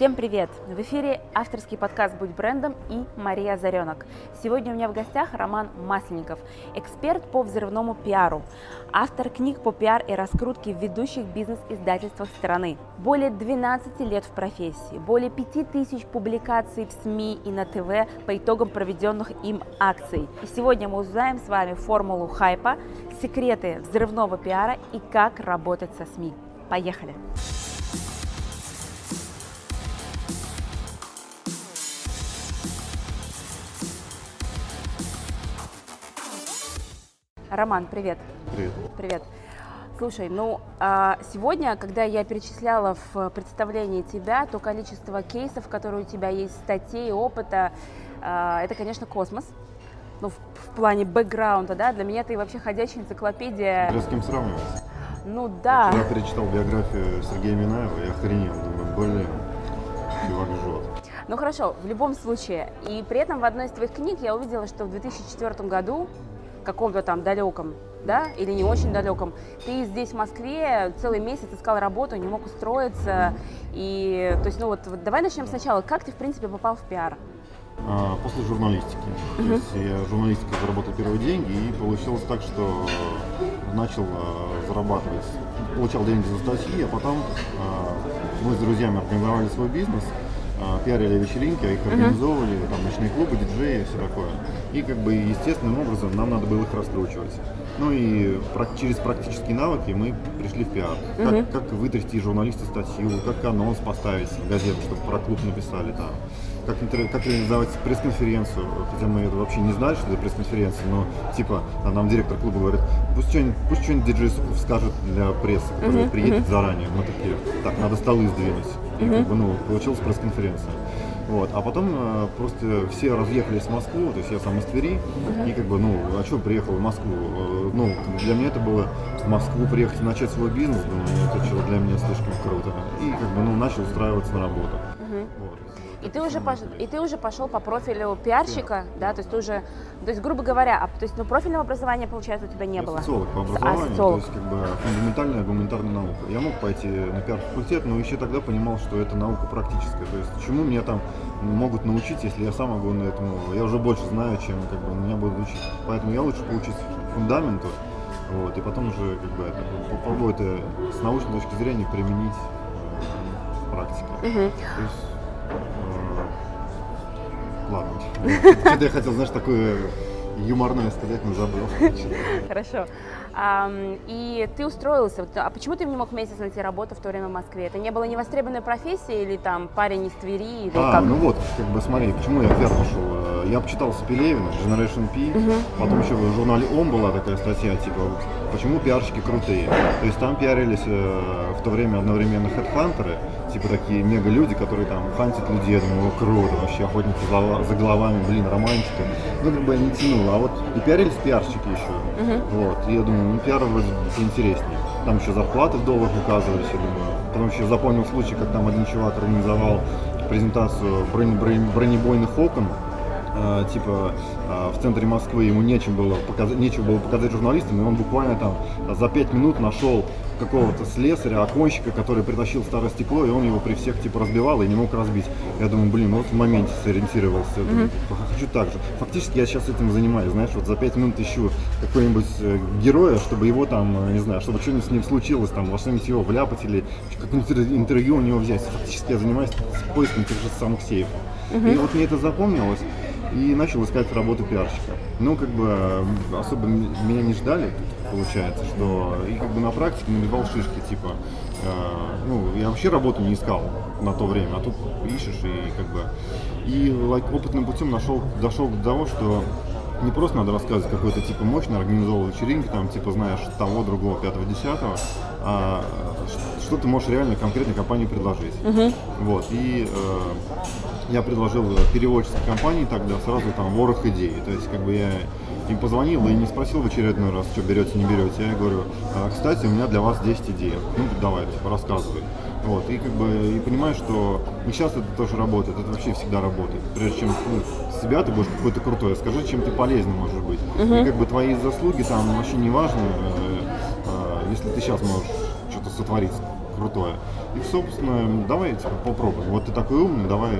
Всем привет! В эфире авторский подкаст «Будь брендом» и Мария Заренок. Сегодня у меня в гостях Роман Масленников, эксперт по взрывному пиару, автор книг по пиар и раскрутке в ведущих бизнес-издательствах страны. Более 12 лет в профессии, более 5000 публикаций в СМИ и на ТВ по итогам проведенных им акций. И сегодня мы узнаем с вами формулу хайпа, секреты взрывного пиара и как работать со СМИ. Поехали! Роман, привет. Привет. Привет. Слушай, ну а, сегодня, когда я перечисляла в представлении тебя, то количество кейсов, которые у тебя есть, статей, опыта, а, это, конечно, космос. Ну, в, в плане бэкграунда, да, для меня ты вообще ходячая энциклопедия. С кем сравнивать? Ну да. Я перечитал биографию Сергея Минаева и охренел. Думаю, блин, чувак жжет. Ну хорошо, в любом случае. И при этом в одной из твоих книг я увидела, что в 2004 году каком-то там далеком, да, или не очень далеком, ты здесь в Москве целый месяц искал работу, не мог устроиться, и, то есть, ну вот, вот давай начнем сначала, как ты, в принципе, попал в пиар? А, после журналистики. То есть я журналистикой заработал первые деньги и получилось так, что начал а, зарабатывать. Получал деньги за статьи, а потом а, мы с друзьями организовали свой бизнес, пиарили вечеринки, их организовывали, там ночные клубы, диджеи, все такое. И как бы естественным образом нам надо было их раскручивать. Ну и через практические навыки мы пришли в пиар. Как, как вытрясти из журналиста статью, как анонс поставить в газету, чтобы про клуб написали там. Как, как организовать пресс-конференцию, хотя мы это вообще не знали, что это пресс-конференция, но типа а нам директор клуба говорит, пусть что-нибудь, пусть что-нибудь диджей скажет для прессы, которая приедет заранее. Мы такие, так, надо столы сдвинуть. И как бы, ну, получилась пресс-конференция. Вот. А потом э, просто все разъехались в Москву, то есть я сам из Твери, и как бы, ну, а что приехал в Москву? Э, Ну, для меня это было в Москву приехать и начать свой бизнес, думаю, это что для меня слишком круто. И как бы, ну, начал устраиваться на работу. Вот. И ты, уже пош... и ты уже пошел по профилю пиарщика, да, то есть ты уже, то есть, грубо говоря, а, то есть, ну, профильного образования, получается, у тебя не Я было? социолог по А, образованию, то социолог. есть как бы фундаментальная гуманитарная наука. Я мог пойти на пиар-факультет, но еще тогда понимал, что это наука практическая. То есть чему меня там могут научить, если я сам могу на этому, я уже больше знаю, чем как бы меня будут учить. Поэтому я лучше поучусь фундаменту, вот, и потом уже как бы это, попробую это с научной точки зрения применить э, в практике. То есть, ладно. Что-то я хотел, знаешь, такое юморное сказать, но забыл. Хорошо. И ты устроился. А почему ты не мог месяц найти работу в то время в Москве? Это не было невостребованной профессии или там парень из Твери? Или А, как? ну вот, как бы смотри, почему я в пошел. Э, Я почитался Пелевина, Generation P, потом еще в журнале ОМ была такая статья, типа, почему пиарщики крутые. То есть там пиарились э, в то время одновременно хедхантеры, типа такие мега-люди, которые там хантят людей, я думаю, круто, вообще охотники за, за головами, блин, романтика. Ну, как бы я не тянул, а вот и пиарились пиарщики еще. Вот, и я думаю, ну, пиар вроде интереснее. Там еще зарплаты в долларах указывались, я думаю. Потом еще запомнил случай, как там один чувак организовал презентацию бронебойных окон, э, типа э, в центре Москвы ему нечем было показать, нечего было показать журналистам, и он буквально там за пять минут нашел какого-то слесаря, оконщика, который притащил старое стекло, и он его при всех типа разбивал и не мог разбить. Я думаю, блин, вот в моменте сориентировался, Я думаю, хочу так же. Фактически я сейчас этим занимаюсь, знаешь, вот за пять минут ищу какого-нибудь э, героя, чтобы его там, не знаю, чтобы что-нибудь с ним случилось, там, во что-нибудь его вляпать или какое-нибудь интер- интервью у него взять. Фактически я занимаюсь поиском тех же самых сейфов. И вот мне это запомнилось, и начал искать работу пиарщика. Ну, как бы особо меня не ждали, получается, что и как бы на практике набивал шишки, типа, э, ну, я вообще работу не искал на то время, а тут ищешь и как бы, и like, опытным путем нашел, дошел до того, что не просто надо рассказывать какой-то типа мощно организовывал вечеринки, там типа знаешь того, другого, пятого, десятого, а что ты можешь реально конкретной компании предложить. Вот, и э, я предложил переводческой компании тогда сразу там ворох идей. То есть как бы я им позвонил и не спросил в очередной раз, что берете, не берете. Я говорю, «А, кстати, у меня для вас 10 идей. Ну, давай, типа, рассказывай. Вот, и как бы и понимаешь, что и сейчас это тоже работает, это вообще всегда работает. Прежде чем ну, себя ты будешь какой-то крутой, скажи, чем ты полезный можешь быть. И как бы твои заслуги там вообще не важны, э, э, если ты сейчас можешь что-то сотворить крутое. И, собственно, давай типа, попробуем. Вот ты такой умный, давай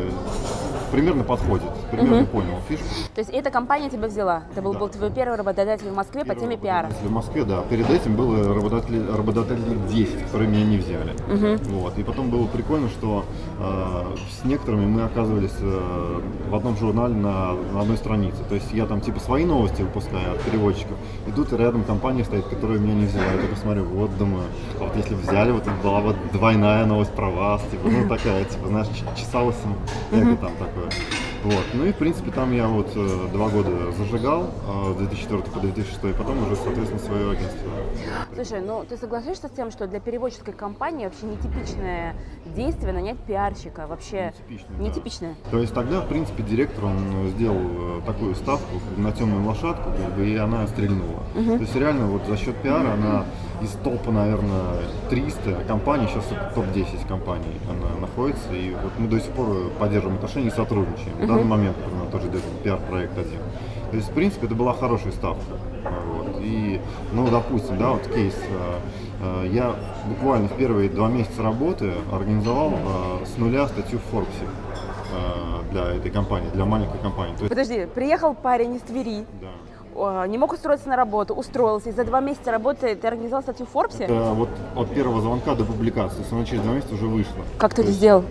примерно подходит, примерно угу. понял фишку. То есть эта компания тебя взяла? Это был, да. был твой первый работодатель в Москве первый по теме пиара? В Москве, да. Перед этим было работодателей, работодателей 10, которые меня не взяли. Угу. Вот. И потом было прикольно, что э, с некоторыми мы оказывались э, в одном журнале на, на одной странице. То есть я там типа свои новости выпускаю от переводчиков, и тут рядом компания стоит, которая меня не взяла. Я только смотрю, вот думаю, а вот если взяли, вот это была вот двойная новость про вас, типа, ну такая, типа, знаешь, чесалась, эго там такое. Вот. Ну и, в принципе, там я вот э, два года зажигал, э, с 2004 по 2006, и потом уже, соответственно, свое агентство. Слушай, ну ты согласишься с тем, что для переводческой компании вообще нетипичное действие нанять пиарщика? Вообще нетипичное. нетипичное. Да. То есть тогда, в принципе, директор, он сделал э, такую ставку на темную лошадку, как бы, и она стрельнула. Угу. То есть реально вот за счет пиара она из топа, наверное, 300 компаний, сейчас это топ-10 компаний она находится, и вот мы до сих пор поддерживаем отношения и сотрудничаем. В данный момент, например, тоже идет пиар-проект один. То есть, в принципе, это была хорошая ставка. И, ну, допустим, да, вот кейс, э, э, я буквально в первые два месяца работы организовал э, с нуля статью в Форбсе для этой компании, для маленькой компании. То есть... Подожди, приехал парень из Твери, да не мог устроиться на работу, устроился, и за два месяца работы ты организовал статью в Форбсе? Это вот от первого звонка до публикации, то есть она через два месяца уже вышла. Как ты это сделал?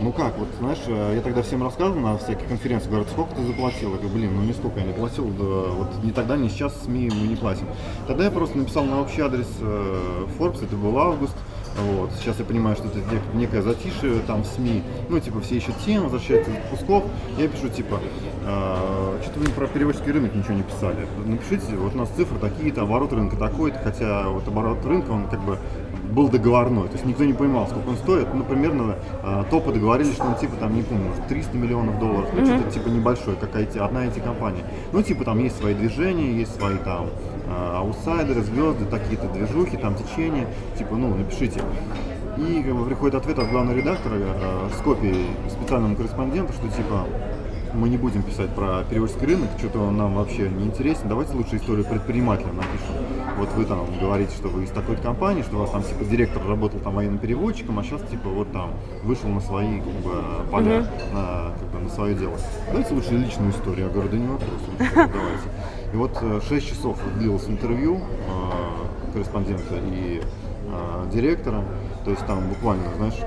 Ну как, вот знаешь, э, я тогда всем рассказывал на всяких конференциях, говорят, сколько ты заплатил? Я говорю, блин, ну нисколько я не платил, да, вот ни тогда, ни сейчас СМИ мы не платим. Тогда я просто написал на общий адрес э, Forbes, это был август, вот. Сейчас я понимаю, что это некое затишье там в СМИ, ну, типа, все ищут темы, возвращаются из отпусков. Я пишу, типа, э, что-то вы про переводческий рынок ничего не писали. Напишите, вот у нас цифры такие-то, оборот рынка такой-то, хотя вот оборот рынка, он как бы был договорной, то есть никто не понимал, сколько он стоит. Ну, примерно э, топы договорились, что он типа там, не помню, 300 миллионов долларов, ну, mm-hmm. что-то типа небольшое, какая-то одна эти компания. Ну, типа там есть свои движения, есть свои там э, аутсайдеры, звезды, такие-то движухи, там течения, типа, ну, напишите. И как бы, приходит ответ от главного редактора э, с копией специальному корреспонденту, что типа мы не будем писать про переводческий рынок, что-то он нам вообще не интересен. Давайте лучше историю предпринимателя напишем. Вот вы там говорите, что вы из такой компании, что у вас там типа директор работал там военным переводчиком, а сейчас типа вот там вышел на свои как бы поля, mm-hmm. на, как бы, на свое дело. Давайте лучше личную историю. Я говорю, да не вопрос, давайте. И вот 6 э, часов длилось интервью э, корреспондента и э, директора. То есть там буквально, знаешь,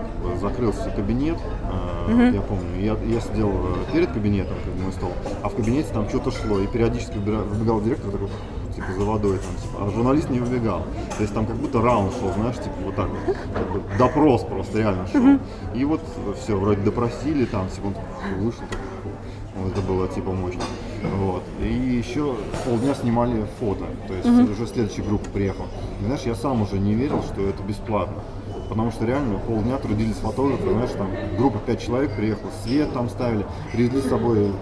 закрылся кабинет, э, uh-huh. я помню, я, я сидел перед кабинетом, как бы мой стол, а в кабинете там что-то шло, и периодически выбегал директор такой, типа, за водой там, типа, а журналист не выбегал. То есть там как будто раунд шел, знаешь, типа, вот так вот, как бы допрос просто реально шел. Uh-huh. И вот все, вроде допросили, там, секунд вышел, так, вот это было, типа, мощно. Вот. И еще полдня снимали фото, то есть uh-huh. уже следующая группа приехала. И, знаешь, я сам уже не верил, что это бесплатно потому что реально полдня трудились фотографы, знаешь, там группа 5 человек приехала, свет там ставили, привезли с собой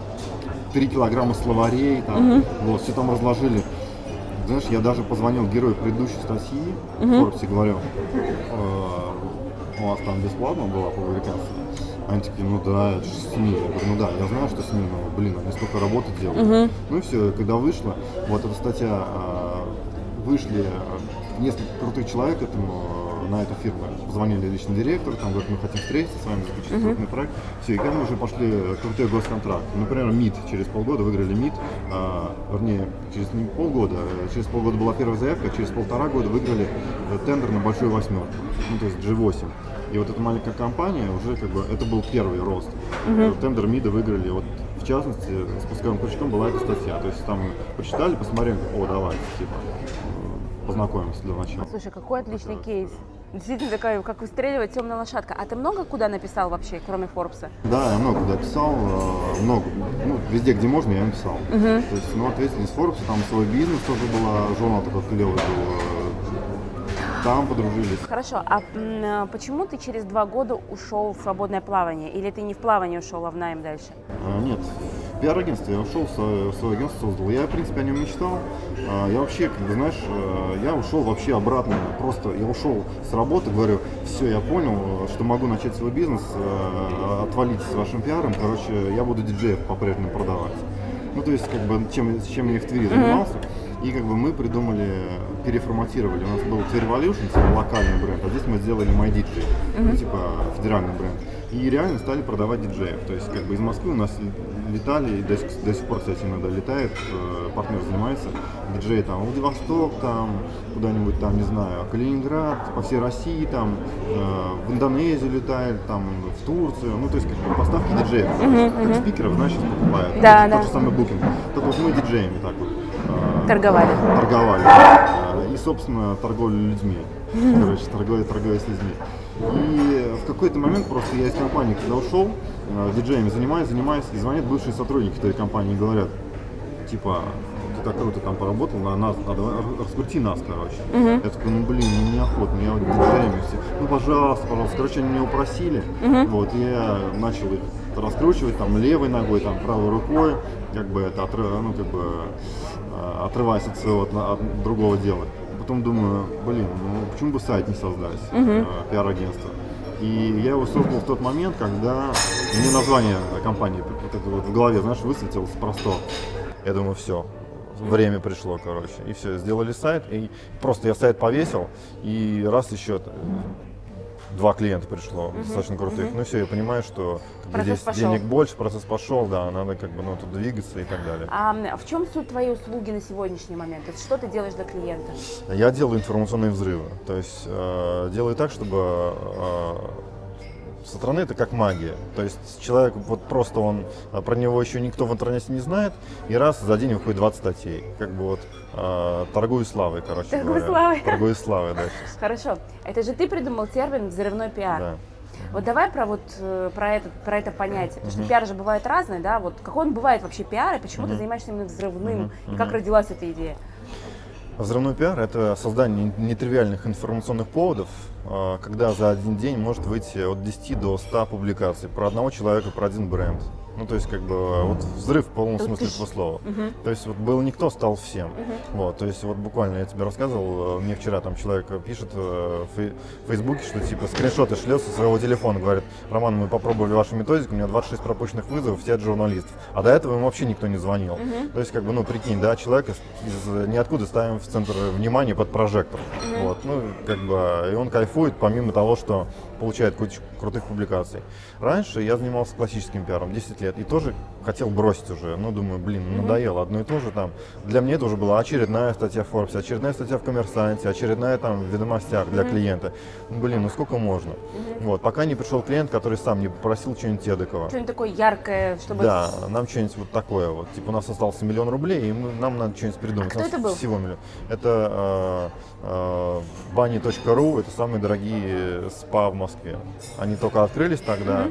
3 килограмма словарей, там, угу. вот, все там разложили. Знаешь, я даже позвонил герою предыдущей статьи угу. в Форбсе, говорю, э, у вас там бесплатно была публикация? Они такие, ну да, это же СМИ. Я говорю, ну да, я знаю, что СМИ, но, блин, они столько работы делают. Угу. Ну и все, когда вышла, вот эта статья, э, вышли э, несколько крутых человек этому на эту фирму позвонили лично директору, там говорят, мы хотим встретиться с вами, заключить uh-huh. крупный проект. Все, и к этому уже пошли крутой госконтракт. Например, МИД через полгода выиграли МИД, а, вернее, через не полгода, а через полгода была первая заявка, через полтора года выиграли э, тендер на большую восьмерку, ну то есть G8. И вот эта маленькая компания уже как бы, это был первый рост. Uh-huh. Тендер МИДа выиграли, вот в частности, спусковым крючком была эта статья. То есть там почитали, посмотрели, о, давай, типа, познакомимся для начала. Слушай, какой отличный кейс. Действительно такая, как выстреливать темная лошадка. А ты много куда написал вообще, кроме Форбса? Да, я много куда писал, э, много, ну, везде, где можно, я написал. Угу. То есть, ну, ответственность Форбса, там свой бизнес тоже была, журнал такой клевый был, э, там подружились. Хорошо, а э, почему ты через два года ушел в свободное плавание? Или ты не в плавание ушел, а в найм дальше? А, нет, пиар-агентство, я ушел, свое, агентство создал. Я, в принципе, о нем мечтал. А, я вообще, как бы, знаешь, э, я ушел вообще обратно. Просто я ушел с работы, говорю, все, я понял, что могу начать свой бизнес, э, отвалить с вашим пиаром. Короче, я буду диджеев по-прежнему продавать. Ну, то есть, как бы, чем, чем я в Твери занимался. И как бы мы придумали, переформатировали. У нас был T-Revolution, типа локальный бренд, а здесь мы сделали MyDJ, ну, типа федеральный бренд. И реально стали продавать диджеев. То есть как бы из Москвы у нас летали, и до, сих- до сих пор, кстати, иногда летает, э, партнер занимается, диджеи там Владивосток, там куда-нибудь там, не знаю, Калининград, по всей России, там э, в Индонезию летает, там в Турцию, ну то есть как бы поставки диджеев, как спикеров, знаешь, сейчас покупают. Да, Тот да. же самый букинг. Только вот мы диджеями так вот э, Торговали. торговали. Собственно, торговля людьми. Короче, торговля, торговля с людьми. И в какой-то момент просто я из компании, когда ушел, э, диджеями занимаюсь, занимаюсь, и звонят бывшие сотрудники той компании и говорят, типа, ты так круто там поработал, на нас, р- раскрути нас, короче. Я такой, ну блин, ну неохотно, я вот диджеями все. Ну пожалуйста, пожалуйста. Короче, они меня упросили. Вот, и я начал их раскручивать там левой ногой, там правой рукой, как бы это отрыв- ну, как бы э, отрываясь от своего от, от другого дела. Потом думаю, блин, ну почему бы сайт не создать, э, пиар-агентство. И я его создал в тот момент, когда мне название компании вот это вот в голове, знаешь, высветилось просто. Я думаю, все, время пришло, короче. И все, сделали сайт, и просто я сайт повесил, и раз еще два клиента пришло, достаточно крутых. Ну все, я понимаю, что как бы, здесь пошел. денег больше, процесс пошел, да, надо как бы ну, тут двигаться и так далее. А в чем суть твоей услуги на сегодняшний момент? То есть что ты делаешь для клиента? Я делаю информационные взрывы. То есть э, делаю так, чтобы э, со стороны это как магия. То есть человек, вот просто он, э, про него еще никто в интернете не знает, и раз за день выходит 20 статей. Как бы вот э, торгую славой, короче Торгую говоря. славой. Торгую славой, да, сейчас. Хорошо. Это же ты придумал термин взрывной пиар. Да. Вот давай про вот э, про это про это понятие, потому что пиар же бывает разный, да? Вот какой он бывает вообще пиар и почему ты занимаешься именно взрывным и как родилась эта идея? Взрывной пиар – это создание нетривиальных информационных поводов, э, когда за один день может выйти от 10 до 100 публикаций про одного человека, про один бренд. Ну, то есть, как бы, вот взрыв в полном смысле этого слова. То есть, вот был никто, стал всем. Вот, то есть, вот буквально я тебе рассказывал, э, мне вчера там человек пишет э, в фей- в Фейсбуке, что типа скриншоты шлет со своего телефона, говорит, Роман, мы попробовали вашу методику, у меня 26 пропущенных вызовов, все от журналистов. А до этого ему вообще никто не звонил. То есть, как бы, ну, прикинь, да, человека из, ниоткуда ставим в центр внимания под прожектор. Вот, ну, как бы, и он кайфует, помимо того, что получает кучу крутых публикаций. Раньше я занимался классическим пиаром 10 лет и тоже хотел бросить уже. Ну, думаю, блин, надоело одно и то же там. Для меня это уже была очередная статья в Forbes, очередная статья в Коммерсанте, очередная там в ведомостях для клиента. Ну, блин, ну сколько можно? Вот, пока не пришел клиент, который сам не попросил что-нибудь эдакого. Что-нибудь такое яркое, чтобы... Да, нам что-нибудь вот такое вот. Типа у нас остался миллион рублей, и мы- нам надо что-нибудь придумать. А кто это был? Всего миллион. Это э, э, bunny.ru, это самые дорогие спа в Москве. Они только открылись тогда.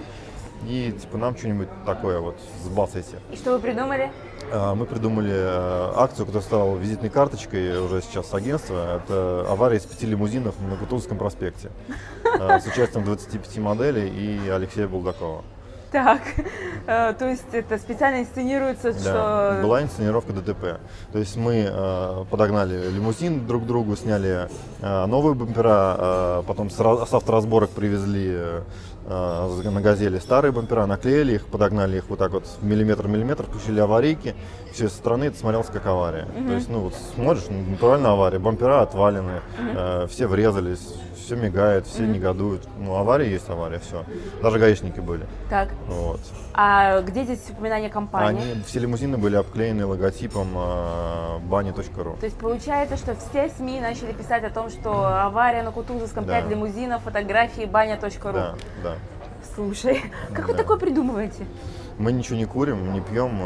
И типа нам что-нибудь такое вот сбацайте. И что вы придумали? А, Мы придумали э, акцию, которая стала визитной карточкой уже сейчас агентства. Это авария из пяти лимузинов на Кутузовском проспекте э, с участием 25 моделей и Алексея Булдакова. Так, э, то есть это специально инсценируется, Да, что... была инсценировка ДТП. То есть мы э, подогнали лимузин друг к другу, сняли э, новые бампера, потом с, с авторазборок привезли на газели старые бампера, наклеили их, подогнали их вот так вот миллиметр-миллиметр, включили аварийки. Все со стороны это смотрелось как авария. То есть, ну вот смотришь, ну, натуральная авария, бампера отвалены, э, все врезались, все мигает, все негодуют. Ну авария есть авария, все. Даже гаишники были. Так, Вот. А где здесь упоминание компании? Они, все лимузины были обклеены логотипом э, bunny.ru. То есть получается, что все СМИ начали писать о том, что авария на Кутузовском, Да. 5 лимузинов, фотографии, баня.ру. Да, да. Слушай, как вы Да. такое придумываете? Мы ничего не курим, не пьем,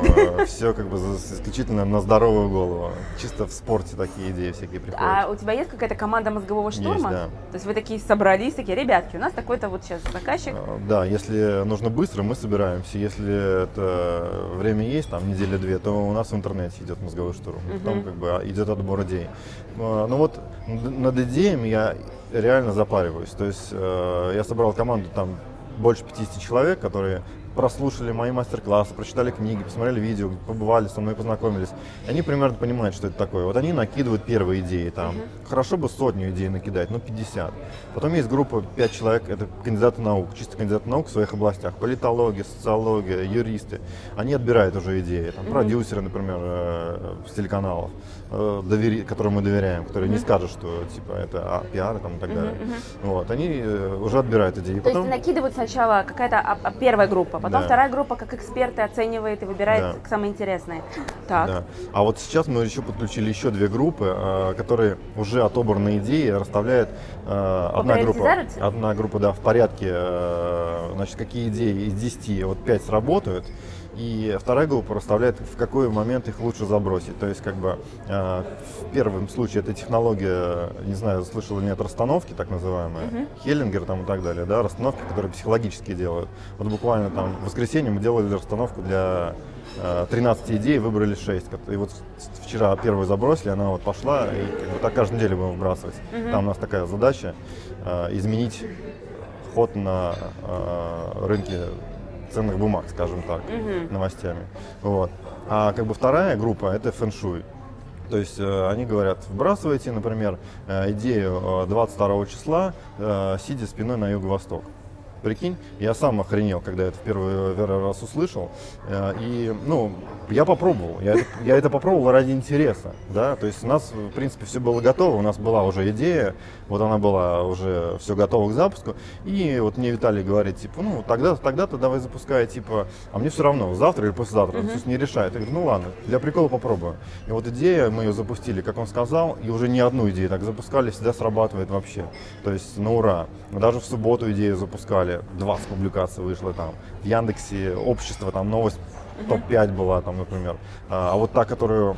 все как бы исключительно на здоровую голову. Чисто в спорте такие идеи всякие А приходят. у тебя есть какая-то команда мозгового штурма? да. То есть вы такие собрались, такие, ребятки, у нас такой-то вот сейчас заказчик. Э, Да, если нужно быстро, мы собираемся. Если это время есть, там неделя-две, то у нас в интернете идет мозговой штурм. Потом как бы идет отбор идей. Ну вот над идеями я реально запариваюсь. То есть э, я собрал команду там больше 50 человек, которые прослушали мои мастер-классы, прочитали книги, посмотрели видео, побывали со мной, познакомились. Они примерно понимают, что это такое. Вот они накидывают первые идеи там. Uh-huh. Хорошо бы сотню идей накидать, но 50. Потом есть группа 5 человек, это кандидаты наук, чисто кандидаты наук в своих областях. Политология, социология, юристы. Они отбирают уже идеи. Там, uh-huh. Продюсеры, например, э, с телеканалов, э, довери, которым мы доверяем, которые uh-huh. не скажут, что типа это а, пиар там, и так далее. Uh-huh. Вот. Они э, уже отбирают идеи. То Потом... есть накидывают сначала какая-то а, а, первая группа, потом да. вторая группа как эксперты оценивает и выбирает да. самые интересные. Так. Да. А вот сейчас мы еще подключили еще две группы, э, которые уже отобранные идеи расставляют э, одна группа, одна группа, да, в порядке, э, значит, какие идеи из 10, вот 5 сработают, и вторая группа расставляет, в какой момент их лучше забросить. То есть, как бы, э, в первом случае это технология, не знаю, слышал или нет, расстановки, так называемые, uh-huh. Хеллингер там и так далее, да, расстановки, которые психологически делают. Вот буквально там в воскресенье мы делали расстановку для 13 э, идей, выбрали 6. И вот вчера первую забросили, она вот пошла, и как бы так каждую неделю будем выбрасывать. Uh-huh. Там у нас такая задача э, изменить ход на э, рынке ценных бумаг, скажем так, угу. новостями. Вот. А как бы вторая группа это фэншуй. То есть э, они говорят, вбрасывайте, например, э, идею 22 э, числа, сидя спиной на юго-восток. Прикинь, я сам охренел, когда это в первый, первый раз услышал. И, ну, я попробовал. Я это, я это попробовал ради интереса. Да? То есть у нас, в принципе, все было готово. У нас была уже идея. Вот она была уже все готово к запуску. И вот мне Виталий говорит, типа, ну, тогда, тогда-то давай запускай, типа, а мне все равно, завтра или послезавтра. Uh-huh. То есть не решает. Я говорю, ну ладно, для прикола попробую. И вот идея, мы ее запустили, как он сказал, и уже не одну идею так запускали, всегда срабатывает вообще. То есть на ура. Даже в субботу идею запускали деле 20 публикаций вышло там. В Яндексе общество, там новость топ-5 была там, например. А, а вот та, которую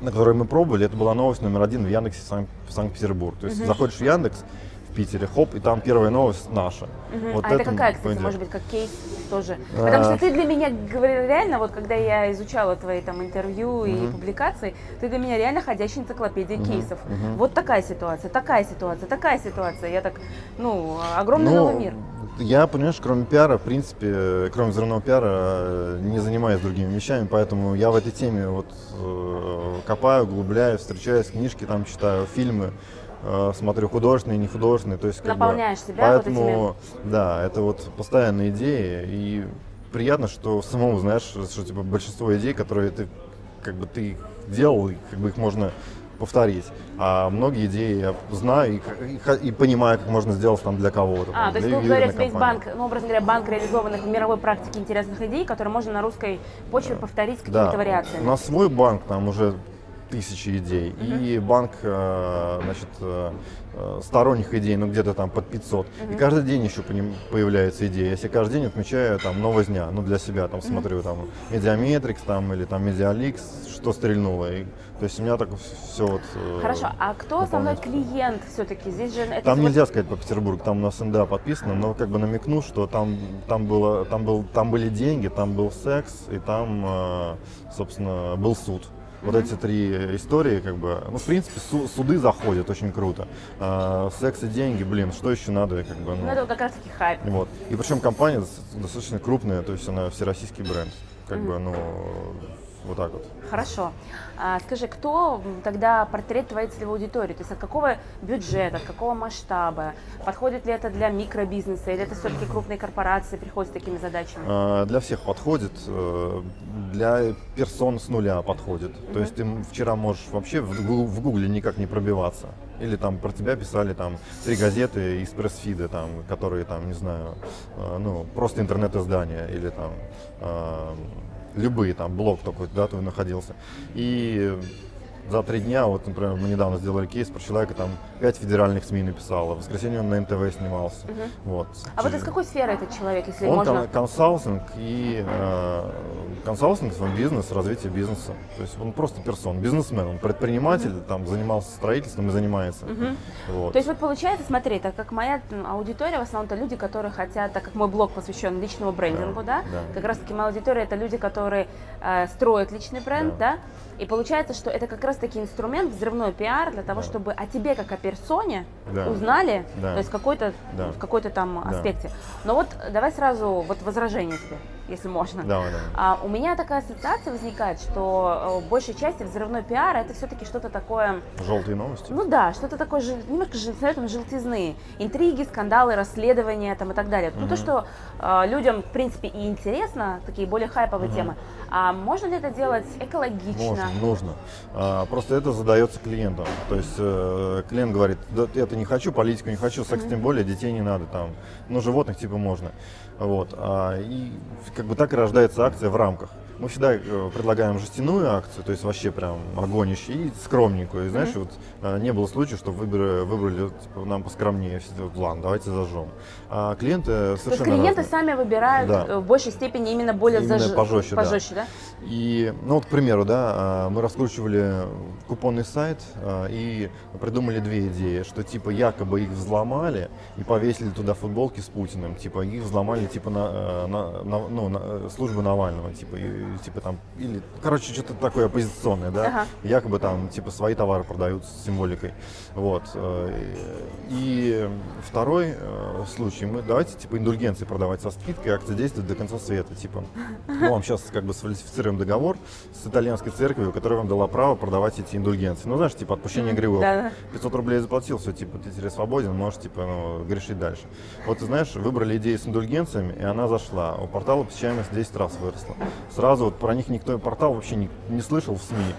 на которой мы пробовали, это была новость номер один в Яндексе Санкт-Петербург. То есть uh-huh. заходишь в Яндекс, в Питере, хоп, и там первая новость наша. Угу. Вот а это, какая, кстати, пойдет. может быть, как кейс тоже? А... Потому что ты для меня, говорил реально, вот когда я изучала твои там интервью угу. и публикации, ты для меня реально ходящая энциклопедия угу. кейсов. Угу. Вот такая ситуация, такая ситуация, такая ситуация. Я так, ну, огромный ну, новый мир. Я, понимаешь, кроме пиара, в принципе, кроме взрывного пиара, не занимаюсь другими вещами, поэтому я в этой теме вот э, копаю, углубляюсь, встречаюсь, книжки там читаю, фильмы. Э, смотрю художественные, не художественные, то есть наполняешь бы, себя поэтому вот этими... да, это вот постоянная идея и приятно, что самому знаешь, что типа большинство идей, которые ты как бы ты делал, и как бы их можно повторить. А многие идеи я знаю и, и, и понимаю, как можно сделать там для кого-то. А, то есть, грубо говоря, весь банк, ну, образно говоря, банк реализованных в мировой практике интересных идей, которые можно на русской почве повторить с какими-то да. вариациями. У нас свой банк, там уже тысячи идей. Uh-huh. И банк, э, значит, э, э, сторонних идей, ну где-то там под 500. Uh-huh. И каждый день еще по ним появляются идеи. Если каждый день отмечаю там новость дня, ну для себя там uh-huh. смотрю там Mediametrics там или там Medialeaks, что стрельнуло. И, то есть у меня так все вот. Хорошо, а кто основной клиент все-таки? Здесь же это там вот... нельзя сказать по Петербургу, там у нас НДА подписано, но как бы намекну, что там там было там был там были деньги, там был секс и там, собственно, был суд. Вот эти три истории, как бы, ну, в принципе, су- суды заходят очень круто. А, секс и деньги, блин, что еще надо, как бы, ну. ну это как раз таки хайп. Вот. И причем компания достаточно крупная, то есть она всероссийский бренд. Как mm-hmm. бы, ну, вот так вот. Хорошо. А, скажи, кто тогда портрет твоей целевой аудитории? То есть от какого бюджета, от какого масштаба? Подходит ли это для микробизнеса или это все-таки крупные корпорации приходят с такими задачами? А, для всех подходит. Э, для персон с нуля подходит. Mm-hmm. То есть ты вчера можешь вообще в Гугле никак не пробиваться. Или там про тебя писали там три газеты из пресс-фида, там, которые там, не знаю, э, ну, просто интернет-издания или там э, любые, там, блог такой, да, твой находился. И за три дня, вот, например, мы недавно сделали кейс про человека, там, пять федеральных СМИ написало, в воскресенье он на НТВ снимался. Угу. Вот. А вот из какой сферы этот человек, если он можно? Он консалтинг и э, консалтинг, бизнес, развитие бизнеса. То есть он просто персон, бизнесмен, он предприниматель, угу. там, занимался строительством и занимается. Угу. Вот. То есть вот получается, смотри, так как моя аудитория в основном это люди, которые хотят, так как мой блог посвящен личному брендингу, да, да, да. как раз таки моя аудитория это люди, которые э, строят личный бренд, да. да, и получается, что это как раз-таки инструмент, взрывной пиар для того, да. чтобы о тебе как о персоне да. узнали, да. то есть какой-то, да. в какой-то там да. аспекте. Но вот давай сразу вот возражение тебе. Если можно. Давай, давай. А, у меня такая ассоциация возникает, что э, большей части взрывной пиар это все-таки что-то такое, Желтые новости. ну да, что-то такое жел- немножко жел- налетом желтизны, интриги, скандалы, расследования там и так далее. Ну то, что э, людям в принципе и интересно, такие более хайповые Мгм. темы. А можно ли это делать экологично? Можно, нужно. А, просто это задается клиентам. То есть э, клиент говорит, да, это не хочу, политику не хочу, секс тем более, детей не надо там. Ну, животных типа можно. Вот. А, и как бы так и рождается акция в рамках. Мы всегда э, предлагаем жестяную акцию, то есть вообще прям огонище, и скромненькую. И знаешь, вот э, не было случая, что выбрали, выбрали типа, нам поскромнее, все ладно, давайте зажжем. А клиенты То есть совершенно клиенты разные. сами выбирают Да. э, в большей степени именно более Именно заж- пожестче, да. пожестче, да? И, ну вот, к примеру, да, а, мы раскручивали купонный сайт а, и придумали две идеи, что типа якобы их взломали и повесили туда футболки с Путиным, типа их взломали типа на, э, на- на- ну, на, э, службы Навального, типа, и, типа там, или, короче, что-то такое оппозиционное, да, Ага. якобы там типа свои товары продают с символикой, вот. э, И второй э, случай, мы давайте типа индульгенции продавать со скидкой, акция действует до конца света, типа, мы вам сейчас как бы сфальсифицируем договор с итальянской церковью, которая вам дала право продавать эти индульгенции. Ну, знаешь, типа отпущение грехов. Да. 500 рублей заплатил, все, типа, ты теперь свободен, можешь, типа, ну, грешить дальше. Вот, ты знаешь, выбрали идею с индульгенциями, и она зашла. У портала посещаемость 10 раз выросла. Сразу вот про них никто, портал вообще не, не слышал в СМИ.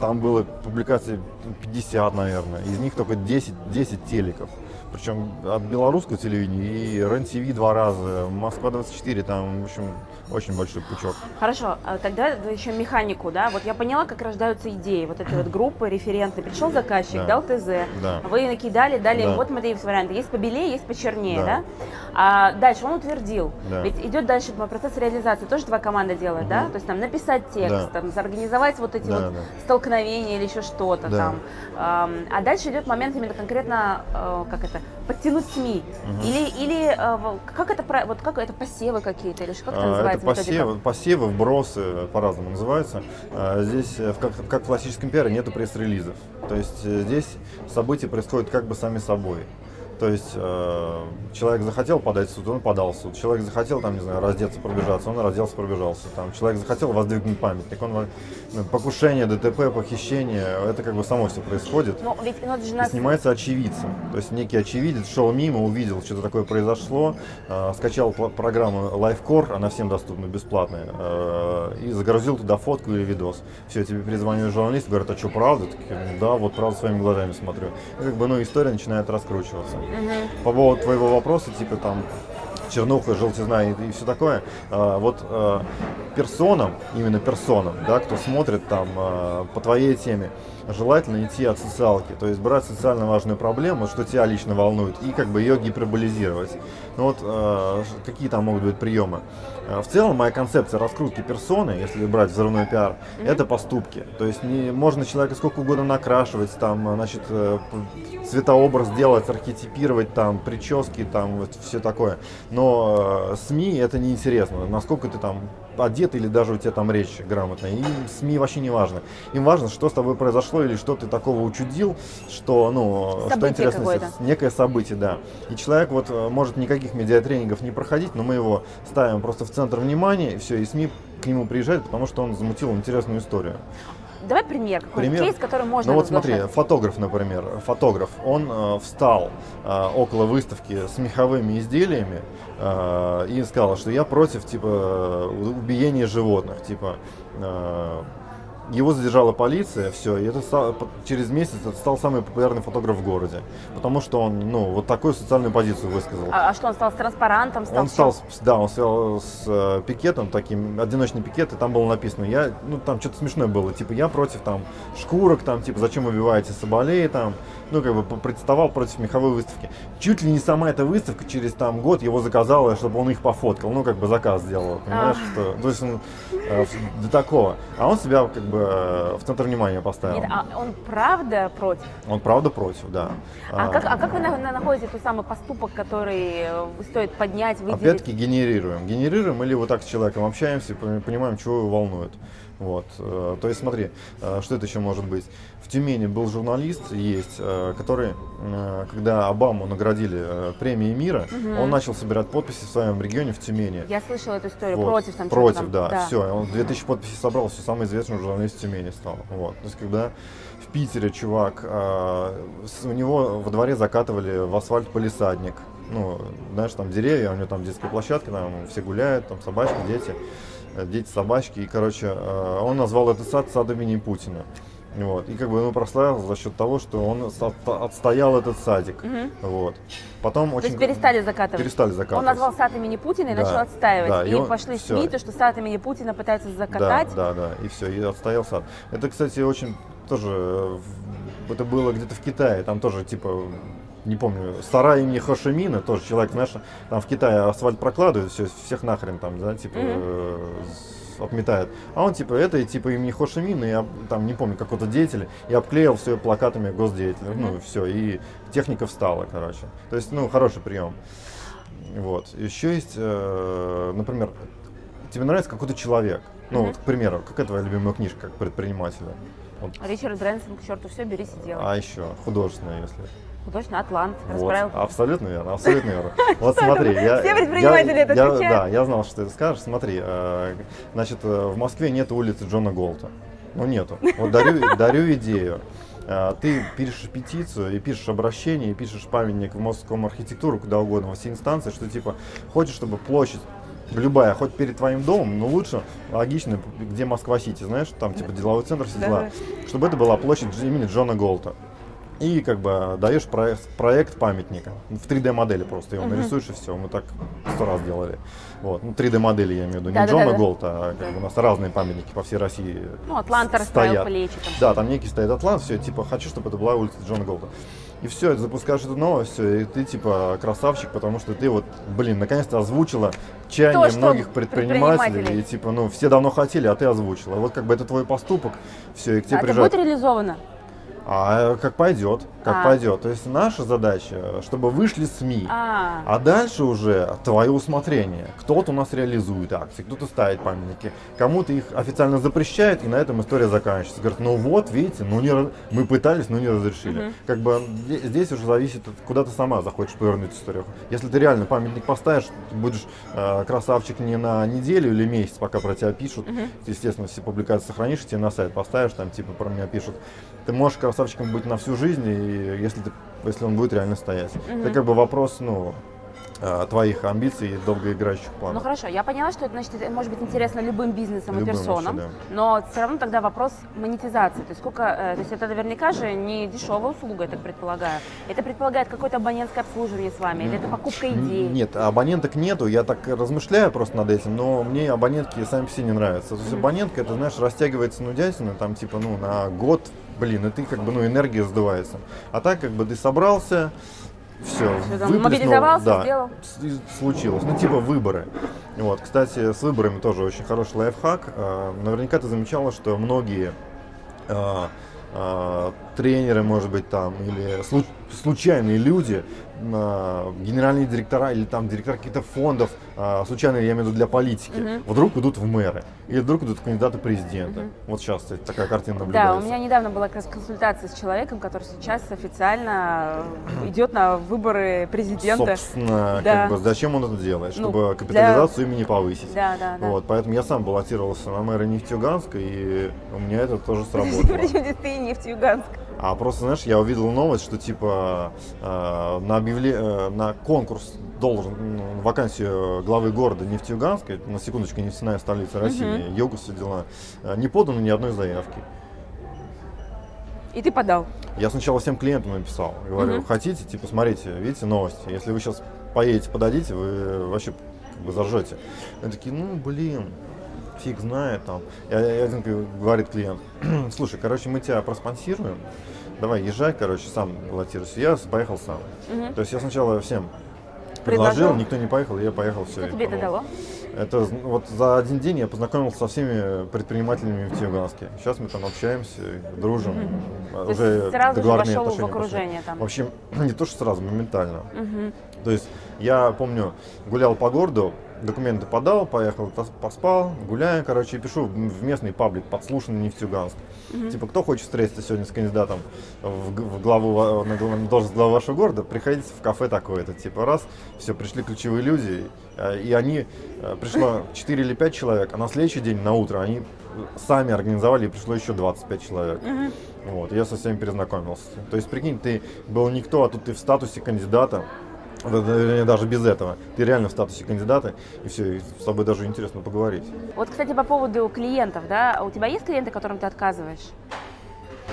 Там было публикаций 50, наверное. Из них только 10, 10 телеков. Причем от белорусского телевидения и РЕН-ТВ два раза, Москва-24, там, в общем, очень большой пучок. Хорошо, а тогда еще механику, да? Вот я поняла, как рождаются идеи. Вот этой вот группы референтной. Пришел заказчик, Да. дал ТЗ, Да. вы накидали, дали Да. вот смотри, варианты. Есть побелее, есть почернее, да? Да. А дальше он утвердил. Да. Ведь идет дальше процесс реализации. Тоже два команды делают, да? Мгм. То есть там написать текст, Да. там, организовать вот эти Да, вот да. столкновения или еще что-то Да. там. Ам, А дальше идет момент именно конкретно, э, как это, подтянуть СМИ. Мгм. Или, или э, как это, вот как это посевы какие-то, или как это А, называется? Это методика? посевы, посевы, вбросы, по-разному называются. А, Здесь, э, в как, как в классическом пиаре, нету пресс-релизов. То есть э, здесь события происходят как бы сами собой. То есть э, человек захотел подать в суд, он подал в суд. Человек захотел, там, не знаю, раздеться, пробежаться, он разделся, пробежался. Там, человек захотел воздвигнуть памятник, он ну, покушение, ДТП, похищение, это как бы само все происходит. Ну, ведь это же И нас... снимается очевидцем. То есть некий очевидец шел мимо, увидел, что-то такое произошло, э, скачал программу Lifecore, она всем доступна, бесплатная, э, и загрузил туда фотку или видос. Все, тебе перезвонили журналисты, говорят, а что, правда? «Ну да, вот правда своими глазами смотрю. И как бы, ну, история начинает раскручиваться. Мгм. По поводу твоего вопроса, типа там чернуха, желтизна и, и все такое, а, вот а, персонам, именно персонам, да, кто смотрит там а, по твоей теме, желательно идти от социалки, то есть брать социально важную проблему, что тебя лично волнует, и как бы ее гиперболизировать. Ну вот а, какие там могут быть приемы? А, В целом моя концепция раскрутки персоны, если брать взрывной пиар, это поступки. То есть не, можно человека сколько угодно накрашивать, там, значит, э, цветообраз делать, архетипировать, там, прически, там, вот все такое. Но э, СМИ это неинтересно, насколько ты там одет или даже у тебя там речь грамотная. Им СМИ вообще не важно. Им важно, что с тобой произошло или что ты такого учудил, что, ну, что Событие интересно, какое-то. некое событие, да. И человек вот э, может никаких медиатренингов не проходить, но мы его ставим просто в центр внимания, и все, и СМИ к нему приезжают, потому что он замутил интересную историю. Давай пример, какой Пример? кейс, который можно Ну вот смотри, фотограф, например, фотограф, он э, встал э, около выставки с меховыми изделиями э, и сказал, что я против типа убиения животных, типа э, его задержала полиция, все, и это через месяц это стал самый популярный фотограф в городе, потому что он, ну, вот такую социальную позицию высказал. А, а что, он стал с транспарантом? Стал Он стал, с- да, он стал с э, пикетом таким, одиночный пикет, и там было написано, я, ну там что-то смешное было, типа я против там шкурок, там типа зачем убиваете соболей, там, ну как бы представал против меховой выставки. Чуть ли не сама эта выставка через там год его заказала, чтобы он их пофоткал, ну как бы заказ сделал, понимаешь, А. что, то есть он э, до такого, а он себя как бы э, в центр внимания поставил. Нет, а он правда против? Он правда против, да. А, как, а как вы на- на- находите тот самый поступок, который э, стоит поднять, выделить? Опять-таки генерируем. Генерируем или вот так с человеком общаемся, понимаем, чего его волнует. Вот. э, То есть смотри, э, что это еще может быть. В Тюмени был журналист, есть, э, который, когда Обаму наградили премией мира, он начал собирать подписи в своем регионе в Тюмени. Я слышала эту историю, Вот. против там Против, что-то да. там. Все, он 2000 подписей собрал, все, самый известный журналист в Тюмени стал. Вот. То есть, когда в Питере чувак, у него во дворе закатывали в асфальт полисадник. Ну, знаешь, там деревья, у него там детская площадка, там все гуляют, там собачки, дети, дети, собачки. И, короче, э, он назвал этот сад садом имени Путина. Вот. И как бы ему прославился за счет того, что он отстоял этот садик. Мгм. Вот. Потом То очень... есть перестали закатывать. Перестали закатывать. Он назвал сад имени Путина и Да, начал отстаивать. да, и и он- пошли всё. СМИ, то, что сад имени Путина пытаются закатать. Да, да, да, и все, и отстоял сад. Это, кстати, очень тоже, э, это было где-то в Китае, там тоже, типа, не помню, сарай имени Хошимина, тоже человек, знаешь, там в Китае асфальт прокладывают, все, всех нахрен там, да, типа, э, с- отметает. А он, типа, это, и, типа, имени Хошимина, и, об- там, не помню, какого-то деятеля, и обклеил все плакатами госдеятеля, ну, все, и техника встала, короче. То есть, ну, хороший прием. Вот. Еще есть, э, например, тебе нравится какой-то человек. Ну, Мгм. вот, к примеру, какая твоя любимая книжка как предпринимателя? Вот. Ричард Брэнсон, к черту все, берись и делай. А еще художественная, если. Художественно Атлант Вот. расправил. Абсолютно верно, абсолютно верно. Вот смотри, я, Все предприниматели это отвечают. Да, я знал, что ты скажешь. Смотри, э, значит, э, в Москве нет улицы Джона Голта. Ну нету. Вот дарю, идею. Э, Ты пишешь петицию и пишешь обращение, и пишешь памятник в московскому архитектуру, куда угодно, во все инстанции, что типа хочешь, чтобы площадь любая, хоть перед твоим домом, но лучше, логично, где Москва-Сити, знаешь, там типа деловой центр, все дела, чтобы это была площадь имени Джона Голта. И как бы даешь проект, проект памятника в 3D модели просто его Мгм. нарисуешь и все. Мы так сто раз делали. Вот, ну 3D модели я имею в виду, не Да-да-да-да. Джона Голта, а как бы у нас разные памятники по всей России. Ну, Атлант стоят. плечи. Там. Да, там некий стоит атлант, все, типа, хочу, чтобы это была улица Джона Голда. И все, запускаешь эту новость, все, и ты типа красавчик, потому что ты вот, блин, наконец-то озвучила чаяние То, многих предпринимателей. предпринимателей. И типа, ну, все давно хотели, а ты озвучила. Вот как бы это твой поступок, все, и к тебе А это приезжают. будет реализовано? А как пойдет, как А. пойдет. То есть наша задача, чтобы вышли СМИ. А, А дальше уже твое усмотрение. Кто-то у нас реализует акции, кто-то ставит памятники, кому-то их официально запрещает, и на этом история заканчивается. Говорят, ну вот, видите, ну не, мы пытались, но не разрешили. Мгм. Как бы зде- здесь уже зависит, куда ты сама захочешь повернуть историю. Если ты реально памятник поставишь, ты будешь э, красавчик не на неделю или месяц, пока про тебя пишут. Ты, естественно, все публикации сохранишь, тебе на сайт поставишь, там типа про меня пишут. Ты можешь красавчиком быть на всю жизнь, и если, ты, если он будет реально стоять. Мгм. Это как бы вопрос, ну, э, твоих амбиций и долгоиграющих ну планов. хорошо, я поняла, что это значит, это может быть интересно любым бизнесом и Любым персонам, вообще, но все равно тогда вопрос монетизации. То есть сколько, э, то есть это наверняка же не дешевая услуга, я так предполагаю. Это предполагает какое-то абонентское обслуживание с вами, или это покупка идей. Н- Нет, абоненток нету, я так размышляю просто над этим, но мне абонентки сами себе не нравятся. То есть абонентка, это, знаешь, растягивается нудятина, там, типа, ну, на год, блин, и ты, как бы, ну, энергия сдувается. А так, как бы, ты собрался, все, там, мобилизовался, сделал. случилось. Ну, типа, выборы. Вот, кстати, с выборами тоже очень хороший лайфхак. Э, Наверняка ты замечала, что многие э, э, тренеры, может быть, там, или слу- случайные люди, генеральные директора или там директора каких-то фондов, э, случайные, я имею в виду для политики, Мгм. вдруг идут в мэры, или вдруг идут в кандидаты президента. Мгм. Вот сейчас такая картина Да, наблюдается. у меня недавно была консультация с человеком, который сейчас официально э, идет на выборы президента. Собственно, Да. как бы, зачем он это делает? Ну, Чтобы капитализацию имени повысить. Да, да, да. Вот, поэтому я сам баллотировался на мэра Нефтьюганска, и у меня это тоже сработало. Причем ты и Нефтьюганск? А просто, знаешь, я увидел новость, что типа э, на, объявле... э, на конкурс должен ну, вакансию главы города Нефтьюганска, это, на секундочку, нефтяная столица России, Йога все дела, э, не подано ни одной заявки. И ты подал. Я сначала всем клиентам написал, говорю, Мгм. хотите, типа, смотрите, видите новости, если вы сейчас поедете, подадите, вы вообще как бы заржете. Они такие, ну, блин, фиг знает там. И один говорит клиент, слушай, короче, мы тебя проспонсируем, давай, езжай, короче, сам баллотируйся. Я поехал сам. Мгм. То есть я сначала всем Предложил? предложил, никто не поехал, я поехал, все. Что тебе это дало? Это вот за один день я познакомился со всеми предпринимателями в Тюганске. Сейчас мы там общаемся, дружим. есть Уже сразу же вошел в отношения пошли. окружение там. В общем, не то, что сразу, моментально. Мгм. То есть я помню, гулял по городу, документы подал, поехал, поспал, гуляем, короче, и пишу в местный паблик, подслушанный Нефтьюганск. Mm-hmm. Типа, кто хочет встретиться сегодня с кандидатом в, в главу, на, на должность главы вашего города, приходите в кафе такое-то. Типа, раз, все, пришли ключевые люди, э, и они, э, пришло 4 или 5 человек, а на следующий день, на утро, они сами организовали, и пришло еще 25 человек. Mm-hmm. Вот, я со всеми перезнакомился. То есть, прикинь, ты был никто, а тут ты в статусе кандидата, даже без этого. Ты реально в статусе кандидата, и все, и с тобой даже интересно поговорить. Вот, кстати, по поводу клиентов, да, у тебя есть клиенты, которым ты отказываешь?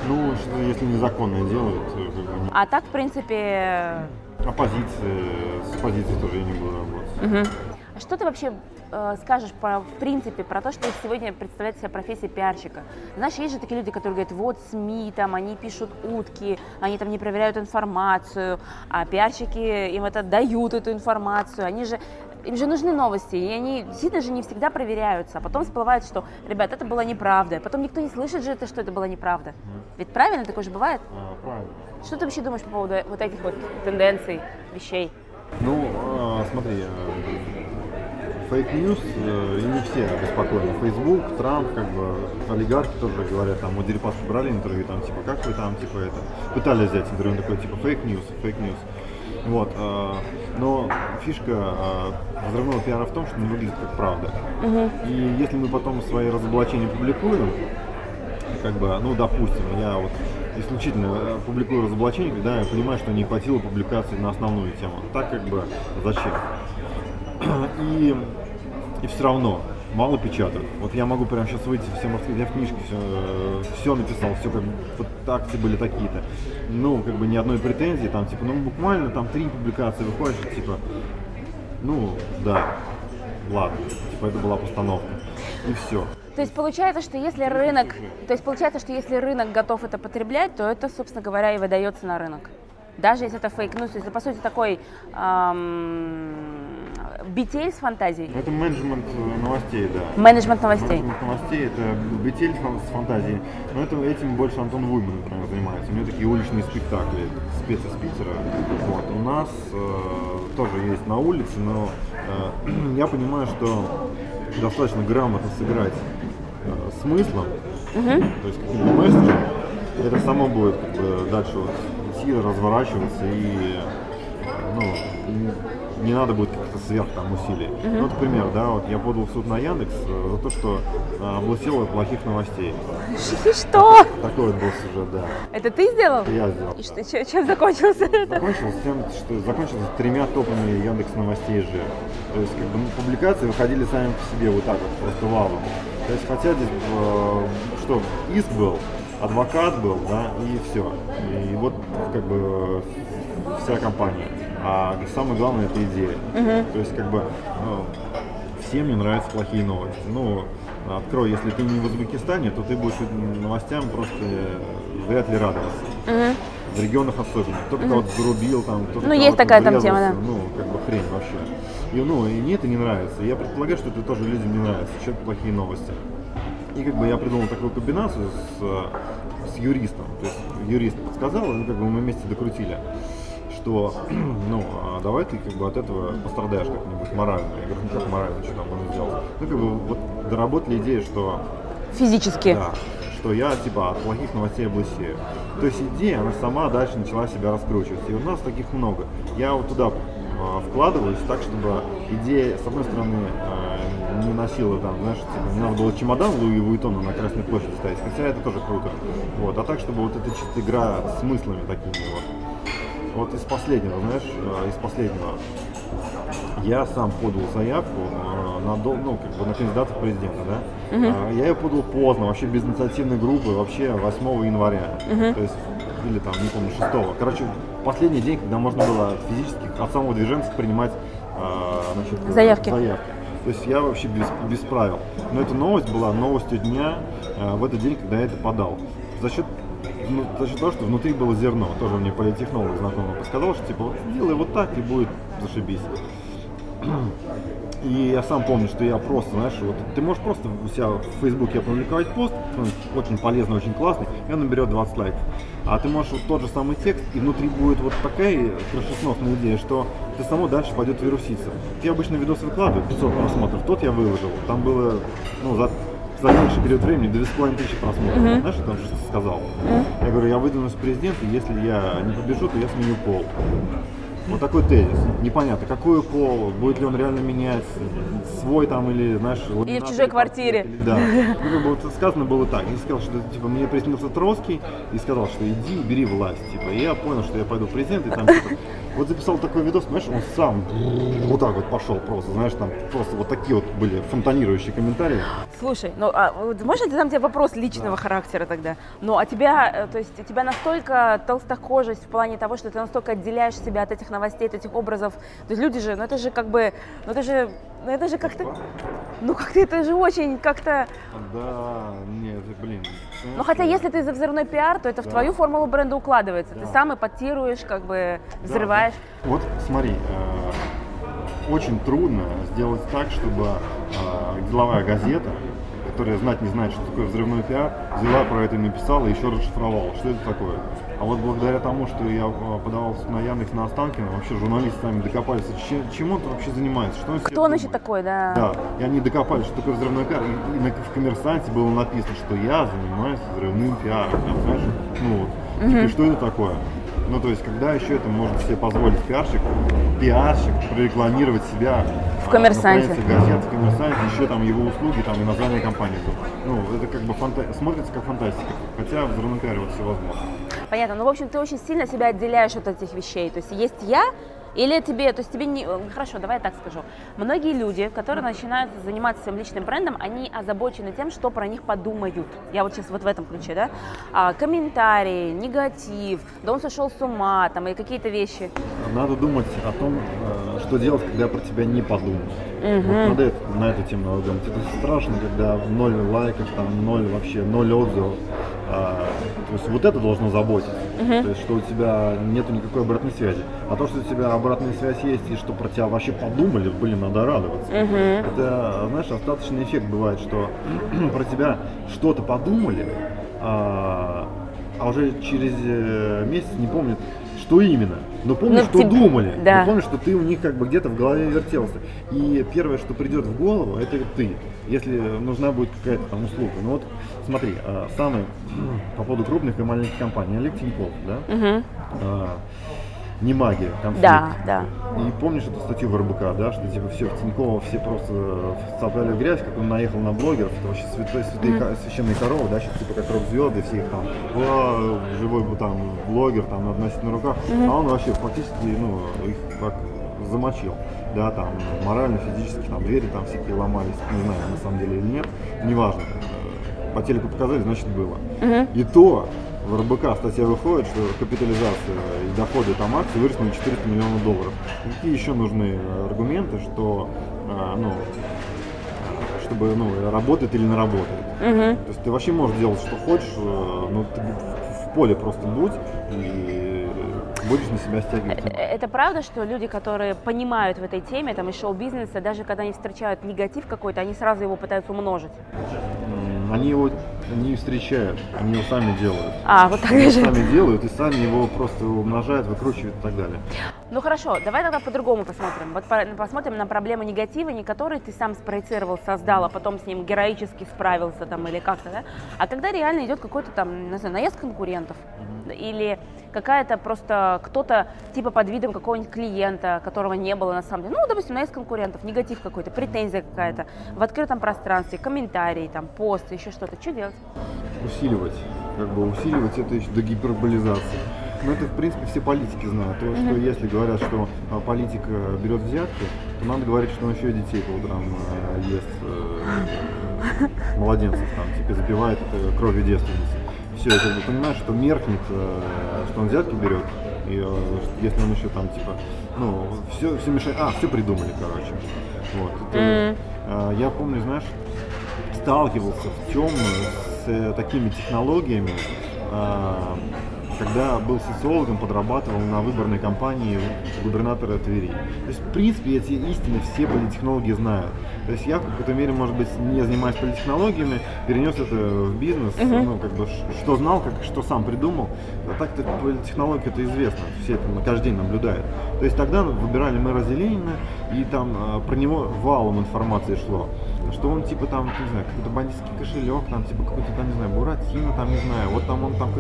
Ну, если незаконно делают. Как бы... А так, в принципе... Оппозиция, с оппозицией тоже я не буду работать. Угу. А что ты вообще э, скажешь про, в принципе про то, что сегодня представляет себя профессия пиарщика? Знаешь, есть же такие люди, которые говорят, вот СМИ, там, они пишут утки, они там не проверяют информацию, а пиарщики им это дают, эту информацию, они же им же нужны новости, и они действительно же не всегда проверяются. А потом всплывает, что, ребят, это была неправда. Потом никто не слышит же это, что это была неправда. Ведь правильно такое же бывает? А, правильно. Что ты вообще думаешь по поводу вот этих вот тенденций, вещей? Ну, а, смотри, э, fake news, э, и не все беспокойны. Facebook, Трамп, как бы, олигархи тоже говорят, там, у Дерипаски брали интервью, там, типа, как вы там, типа, это, пытались взять интервью, он такой, типа, fake news, fake news. Вот, э, но фишка э, взрывного пиара в том, что он выглядит как правда. Угу. И если мы потом свои разоблачения публикуем, как бы, ну, допустим, я вот исключительно э, публикую разоблачения, когда я понимаю, что не хватило публикации на основную тему. Так как бы зачем? И и все равно мало печатают. Вот я могу прямо сейчас выйти, всем рассказать, я в книжке все, все написал, все как вот акции были такие-то. Ну, как бы ни одной претензии, там, типа, ну, буквально там три публикации выходишь, типа, ну, да, ладно, типа, это была постановка. И все. То есть получается, что если рынок, то есть получается, что если рынок готов это потреблять, то это, собственно говоря, и выдается на рынок. Даже если это фейк, ну, это по сути такой эм, бетель с фантазией. Это менеджмент э, новостей, да. Менеджмент новостей. Менеджмент новостей это бетель с фантазией. Но это, этим больше Антон Вуйман, например, занимается. У него такие уличные спектакли, спец из Питера. Вот. У нас э, тоже есть на улице, но э, я понимаю, что достаточно грамотно сыграть э, смыслом, угу. то есть каким-то месседжем, это само будет как бы, дальше вот, идти, разворачиваться и ну, не надо будет каких-то сверх там усилий. Uh-huh. Ну, например, да, вот я подал в суд на Яндекс э, за то, что а, облысел от плохих новостей. Что? Такой вот был сюжет, да. Это ты сделал? Я сделал. И что, чем, чем закончился это? Закончился тем, что закончился тремя топами Яндекс новостей же. То есть, как бы, ну, публикации выходили сами по себе вот так вот, просто валом. То есть, хотя здесь, э, что, иск был, адвокат был, да, и все. И вот, как бы, вся компания. А самое главное это идея. Угу. То есть как бы ну, всем не нравятся плохие новости. Ну, открой, если ты не в Узбекистане, то ты будешь новостям просто вряд ли радоваться. Угу. В регионах особенно. Кто-то угу. кого-то зарубил, там, кто-то Ну, есть такая там тема, да. Ну, как бы хрень вообще. И, ну, и мне это не нравится. Я предполагаю, что это тоже людям не нравится, что это плохие новости. И как бы я придумал такую комбинацию с, с юристом. То есть юрист подсказал, и как бы мы вместе докрутили что, ну, а давай ты как бы от этого пострадаешь как-нибудь морально. Я говорю, ну как морально, что там можно сделать? Ну, как бы вот доработали идею, что... Физически. Да, что я, типа, от плохих новостей облысею. То есть идея, она сама дальше начала себя раскручивать. И у нас таких много. Я вот туда а, вкладываюсь так, чтобы идея, с одной стороны, а, не носила там, знаешь, типа, не надо было чемодан Луи Вуитона на Красной площади ставить, хотя это тоже круто. Вот, а так, чтобы вот эта чисто игра с смыслами такими вот. Вот из последнего, знаешь, э, из последнего. Я сам подал заявку э, на, ну, как бы на кандидата в президента, да? Угу. Я ее подал поздно, вообще без инициативной группы, вообще 8 января. Угу. То есть, или там, не помню, 6. Короче, последний день, когда можно было физически от самого движения принимать значит, заявки. заявки. То есть я вообще без, без правил. Но эта новость была новостью дня в этот день, когда я это подал. За счет ну, счет того, что внутри было зерно. Тоже мне политехнолог знакомый подсказал, что типа делай вот так и будет зашибись. И я сам помню, что я просто, знаешь, вот ты можешь просто у себя в Фейсбуке опубликовать пост, он очень полезный, очень классный, и он наберет 20 лайков. А ты можешь вот тот же самый текст, и внутри будет вот такая крышесносная идея, что ты само дальше пойдет вируситься. Я обычно видос выкладываю, 500 просмотров, тот я выложил. Там было, ну, за, за меньший период времени 2,5 тысячи просмотров. Мгм. Знаешь, что там что сказал? Я говорю, я выдвинусь в президенты, если я не побежу, то я сменю пол. Вот такой тезис. Непонятно, какой пол, будет ли он реально менять свой там или, знаешь, ламинат чужой или квартире. или- Да. Как бы вот сказано было так. Я сказал, что типа мне приснился Троцкий и сказал, что иди бери власть. Типа, и я понял, что я пойду в президент и там типа, вот записал такой видос, знаешь, он сам вот так вот пошел просто, знаешь, там просто вот такие вот были фонтанирующие комментарии. Слушай, ну а вот можно задам тебе вопрос личного характера тогда? Ну а тебя, э, то есть у тебя настолько толстокожесть в плане того, что ты настолько отделяешь себя от этих новостей, от этих образов. То есть люди же, ну это же как бы, ну это же, ну это же как-то, ну как-то это же очень как-то. Да, нет, блин. Ну хотя если ты за взрывной пиар, то это в Да. твою формулу бренда укладывается. Ты Да. сам эпатируешь, как бы взрываешь. Вот смотри, э, очень трудно сделать так, чтобы э, деловая газета, которая знать не знает, что такое взрывной пиар, взяла про это и написала, и еще расшифровала, что это такое. А вот благодаря тому, что я э, подавался на Яндекс на Останкино, вообще журналисты сами докопались, че- чем он вообще занимается, что он Кто он еще такой, да? Да, и они докопались, что такое взрывной пиар. И, и на, в коммерсанте было написано, что я занимаюсь взрывным пиаром. Там, знаешь, ну вот. Типа, что это такое? Ну, то есть, когда еще это может себе позволить пиарщик, пиарщик прорекламировать себя В а, «Коммерсанте». на газет, в коммерсанте, еще там его услуги, там и название компании. Ну, это как бы фанта- смотрится как фантастика. Хотя в пиаре вот все возможно. Понятно. Ну, в общем, ты очень сильно себя отделяешь от этих вещей. То есть есть я, или тебе, то есть тебе не... э, Хорошо, давай я так скажу. Многие люди, которые начинают заниматься своим личным брендом, они озабочены тем, что про них подумают. Я вот сейчас вот в этом ключе, да? А, комментарии, негатив, да он сошел с ума, там, и какие-то вещи. Надо думать о том, э, что делать, когда про тебя не подумают. Вот надо это- на эту тему думать. Это страшно, когда ноль лайков, там ноль вообще, ноль отзывов. А, то есть вот это должно заботить. То есть, что у тебя нету никакой обратной связи. А то, что у тебя обратная связь есть и что про тебя вообще подумали, блин, надо радоваться. Это, знаешь, остаточный эффект бывает, что про тебя что-то подумали, а, а уже через э, месяц не помнят, что именно. Но помнишь, Ну, что тебе- думали. да. Но помнишь, что ты у них как бы где-то в голове вертелся. И первое, что придет в голову, это ты. Если нужна будет какая-то там услуга. Ну вот смотри, а, самый по поводу крупных и маленьких компаний. Олег Тиньков, да? А, не магия, конфликт. Да, да. И помнишь эту статью в РБК, да, что типа все, в Тинькова все просто вцапляли в грязь, как он наехал на блогеров, это вообще святой, святые, ко- священные коровы, да, сейчас типа как рок-звезды, все их там, «О, живой бы там блогер, там, надо носить на руках, а он вообще фактически, ну, их как замочил, да, там, морально, физически, там, двери там всякие ломались, не знаю, на самом деле или нет, неважно, Э, по телеку показали, значит было. И то в РБК статья выходит, что капитализация и доходы там акций выросли на 400 миллионов долларов. Какие еще нужны э, аргументы, что э, ну, чтобы ну, работает или не работает? Мгм. То есть ты вообще можешь делать, что хочешь, э, но ты в- поле просто будь и будешь на себя стягивать. Это правда, что люди, которые понимают в этой теме, там, из шоу-бизнеса, даже когда они встречают негатив какой-то, они сразу его пытаются умножить? Они его не встречают, они его сами делают. А, вот так Они даже. сами делают и сами его просто умножают, выкручивают и так далее. Ну хорошо, давай тогда по-другому посмотрим. Вот по- посмотрим на проблему негатива, не который ты сам спроецировал, создал, а потом с ним героически справился там или как-то, да? А когда реально идет какой-то там, не знаю, наезд конкурентов или какая-то просто кто-то типа под видом какого-нибудь клиента, которого не было на самом деле. Ну, допустим, наезд конкурентов, негатив какой-то, претензия какая-то в открытом пространстве, комментарии, там, пост, еще что-то. Что делать? усиливать, как бы усиливать это еще до гиперболизации. Но это, в принципе, все политики знают. То, что если говорят, что а, политик э, берет взятки, то надо говорить, что он еще и детей по утрам э, ест, э, младенцев там, типа запивает это кровью девственницы. Все, я как бы что меркнет, э, что он взятки берет, и э, если он еще там, типа, ну, все, все мешает, а, все придумали, короче. Вот. это, Мгм. э, я помню, знаешь, сталкивался в темную с э, такими технологиями, а, когда был социологом, подрабатывал на выборной кампании губернатора Твери. То есть, в принципе, эти истины все политтехнологи знают. То есть я в какой-то мере, может быть, не занимаясь политтехнологиями, перенес это в бизнес, uh-huh. ну, как бы, что знал, как, что сам придумал. А так-то политтехнология это известно, все это каждый день наблюдают. То есть тогда выбирали мэра Зеленина, и там а, про него валом информации шло что он типа там, не знаю, какой-то бандитский кошелек, там типа какой-то там, не знаю, Буратино, там, не знаю, вот там он там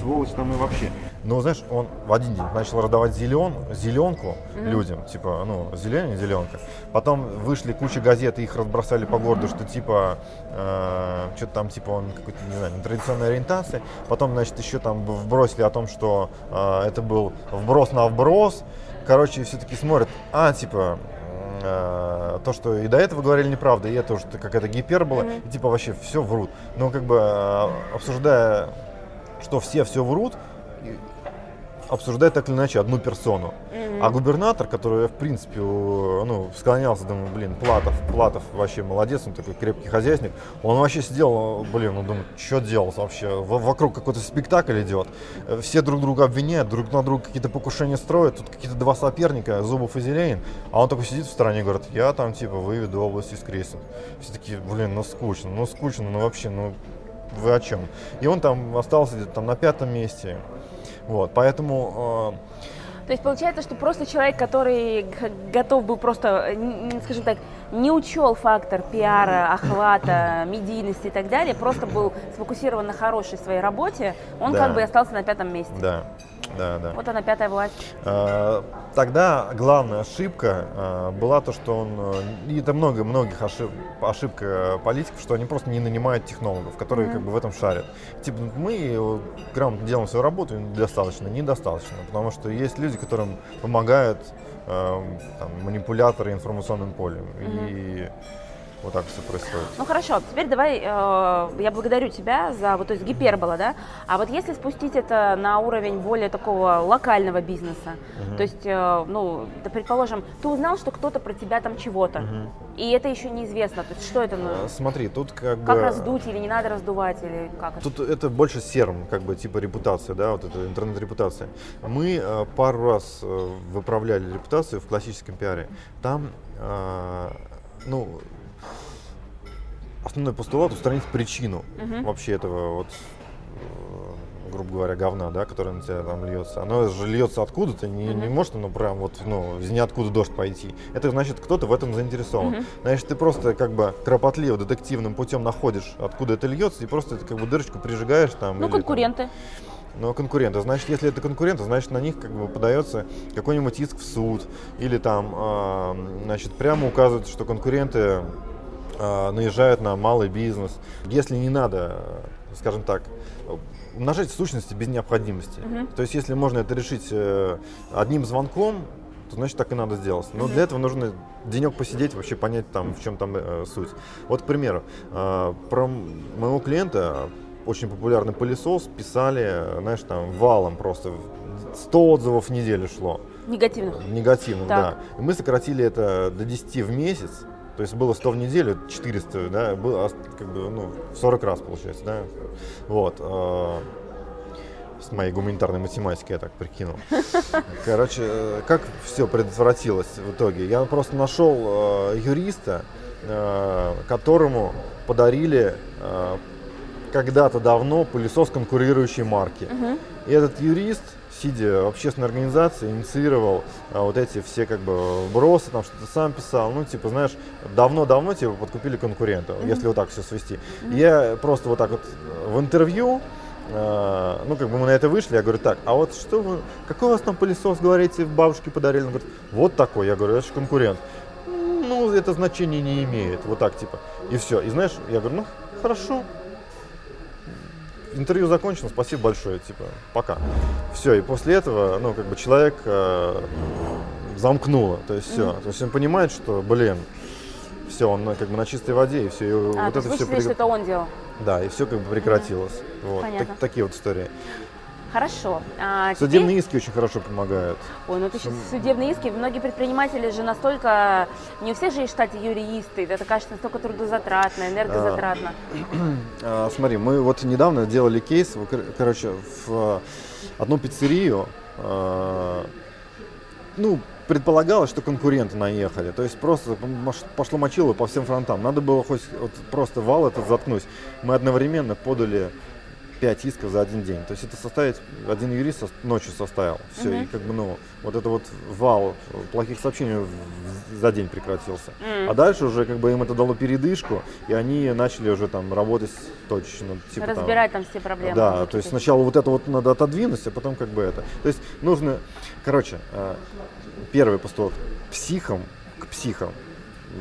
сволочь там и вообще. Но знаешь, он в один день начал раздавать зелен, зеленку mm-hmm. людям, типа, ну, зелень, зеленка. Потом вышли куча газет, и их разбросали по городу, что типа, э, что-то там, типа, он какой-то, не знаю, традиционной ориентации. Потом, значит, еще там вбросили о том, что э, это был вброс на вброс. Короче, все-таки смотрят, а, типа, э, то, что и до этого говорили неправда, и это уже какая-то гипербола, mm-hmm. и типа вообще все врут. Но как бы э, обсуждая, что все все врут, обсуждать так или иначе одну персону. Mm-hmm. А губернатор, который, в принципе, ну, склонялся, думаю, блин, Платов, Платов вообще молодец, он такой крепкий хозяйственник, он вообще сидел, блин, ну, думаю, что делать вообще, в- вокруг какой-то спектакль идет, все друг друга обвиняют, друг на друга какие-то покушения строят, тут какие-то два соперника, Зубов и Зеленин, а он такой сидит в стороне и говорит, я там, типа, выведу область из кресел. Все такие, блин, ну, скучно, ну, скучно, ну, вообще, ну, вы о чем? И он там остался где-то там на пятом месте. Вот, поэтому... Э... То есть получается, что просто человек, который готов был просто, скажем так, не учел фактор пиара, охвата, медийности и так далее, просто был сфокусирован на хорошей своей работе, он да. как бы остался на пятом месте. Да да, да. Вот она пятая власть. А, тогда главная ошибка а, была то, что он, э, и это много многих ошиб, ошибка политиков, что они просто не нанимают технологов, которые mm-hmm. как бы в этом шарят. Типа мы грамотно делаем свою работу, недостаточно, недостаточно, потому что есть люди, которым помогают там, манипуляторы информационным полем. Mm-hmm. И вот так все происходит. Ну хорошо, теперь давай, э, я благодарю тебя за, вот, то есть гипербола, да, а вот если спустить это на уровень более такого локального бизнеса, угу. то есть, э, ну, да, предположим, ты узнал, что кто-то про тебя там чего-то, угу. и это еще неизвестно, то есть что это? Ну, Смотри, тут как, как бы... раздуть или не надо раздувать, или как Тут это, это больше серм, как бы типа репутация, да, вот это интернет-репутация. Мы э, пару раз э, выправляли репутацию в классическом пиаре. Там, э, ну, основной постулат устранить причину угу. вообще этого вот э, грубо говоря, говна, да, которое на тебя там льется. Оно же льется откуда-то, не, mm-hmm. не может оно прям вот, ну, из ниоткуда дождь пойти. Это значит, кто-то в этом заинтересован. Mm-hmm. Значит, ты просто как бы кропотливо, детективным путем находишь, откуда это льется, и просто как бы дырочку прижигаешь там. Ну, или, конкуренты. Там, ну, конкуренты. Значит, если это конкуренты, значит, на них как бы подается какой-нибудь иск в суд. Или там, э, значит, прямо указывают, что конкуренты наезжают на малый бизнес. Если не надо, скажем так, умножать сущности без необходимости. Uh-huh. То есть, если можно это решить э, одним звонком, то значит так и надо сделать. Но uh-huh. для этого нужно денек посидеть, вообще понять там, в чем там э, суть. Вот, к примеру, э, про моего клиента очень популярный пылесос писали, знаешь, там валом просто 100 отзывов в неделю шло. Негативных? Негативных, так. да. И мы сократили это до 10 в месяц. То есть было 100 в неделю, 400, да, было как бы, ну, 40 раз получается, да. Вот. Э, с моей гуманитарной математикой я так прикинул. Короче, э, как все предотвратилось в итоге? Я просто нашел э, юриста, э, которому подарили э, когда-то давно пылесос конкурирующей марки. И этот юрист сидя в общественной организации, инициировал а, вот эти все как бы бросы, там что-то сам писал, ну типа, знаешь, давно-давно типа подкупили конкурента, mm-hmm. если вот так все свести. Mm-hmm. Я просто вот так вот в интервью, э, ну как бы мы на это вышли, я говорю, так, а вот что вы, какой у вас там пылесос, говорите, бабушке подарили? Он говорит, вот такой, я говорю, это же конкурент. Ну, это значение не имеет, вот так типа. И все. И знаешь, я говорю, ну, хорошо, интервью закончено, спасибо большое, типа, пока. Все, и после этого, ну, как бы человек э, замкнуло, то есть все. Mm-hmm. То есть он понимает, что, блин, все, он как бы на чистой воде, и все, и а, вот это все... Прек... что это он делал? Да, и все как бы прекратилось. Mm-hmm. Вот, так, такие вот истории. Хорошо. А, Судебные теперь... иски очень хорошо помогают. Ой, ну ты сейчас судебные иски, многие предприниматели же настолько, не у всех же есть в штате юристы, это кажется настолько трудозатратно, энергозатратно. А, смотри, мы вот недавно делали кейс, короче, в одну пиццерию, а, ну, предполагалось, что конкуренты наехали. То есть просто пошло мочило по всем фронтам. Надо было хоть вот просто вал этот заткнуть. Мы одновременно подали 5 исков за один день. То есть это составить, один юрист ночью составил. Все, mm-hmm. и как бы, ну, вот это вот вал плохих сообщений за день прекратился. Mm-hmm. А дальше уже как бы им это дало передышку, и они начали уже там работать точно. Типа, Разбирать там, там все проблемы. Да, то есть сначала вот это вот надо отодвинуть, а потом как бы это. То есть нужно, короче, э, первый постулат, психам к психам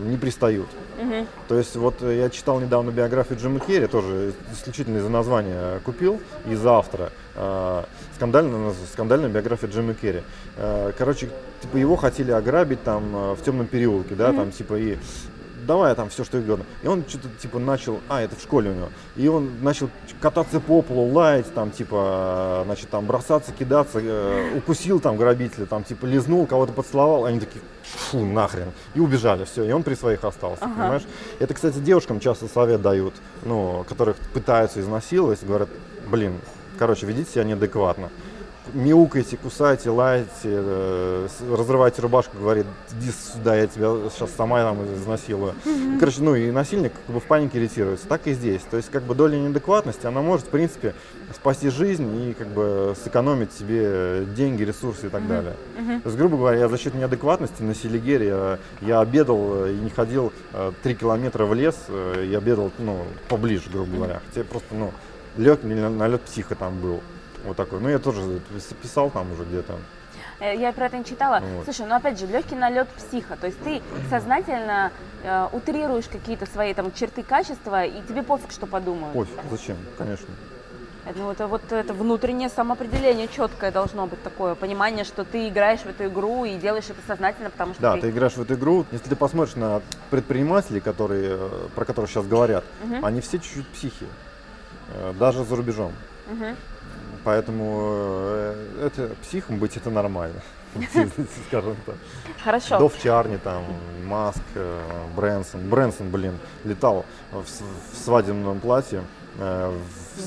не пристают. Угу. То есть вот я читал недавно биографию Джима Керри, тоже исключительно из-за названия купил, из-за автора. Э, скандальная, скандальная биография Джима Керри. Э, короче, типа его хотели ограбить там э, в темном переулке, да, угу. там типа и давай там все что угодно. И он что-то типа начал, а, это в школе у него, и он начал кататься по полу, лаять, там типа, значит, там бросаться, кидаться, э, укусил там грабителя, там типа лизнул, кого-то поцеловал, они такие, фу, нахрен, и убежали, все, и он при своих остался, ага. понимаешь? Это, кстати, девушкам часто совет дают, ну, которых пытаются изнасиловать, говорят, блин, короче, ведите себя неадекватно мяукаете, кусаете, лаете, э, разрываете рубашку, говорит, иди сюда, я тебя сейчас сама там изнасилую. Mm-hmm. Короче, ну и насильник как бы в панике ретируется. Так и здесь. То есть как бы доля неадекватности, она может, в принципе, спасти жизнь и как бы сэкономить себе деньги, ресурсы и так mm-hmm. далее. Mm-hmm. То есть, грубо говоря, я за счет неадекватности на Селигере я, я обедал и не ходил э, три километра в лес, э, я обедал, ну, поближе, грубо говоря. Хотя просто, ну, лег, налет психа там был. Вот такой. Ну, я тоже писал там уже где-то. Э, я про это не читала. Вот. Слушай, ну опять же, легкий налет психа. То есть ты сознательно э, утрируешь какие-то свои там черты качества, и тебе пофиг, что подумают. Пофиг, зачем, конечно. Ну, это вот это внутреннее самоопределение четкое должно быть такое, понимание, что ты играешь в эту игру и делаешь это сознательно, потому что Да, ты, ты играешь в эту игру. Если ты посмотришь на предпринимателей, которые, э, про которых сейчас говорят, угу. они все чуть-чуть психи, даже за рубежом. Угу. Поэтому э, это психом быть это нормально. Скажем так. Хорошо. Дов Чарни, там, Маск, э, Брэнсон. Брэнсон, блин, летал в свадебном платье. Э,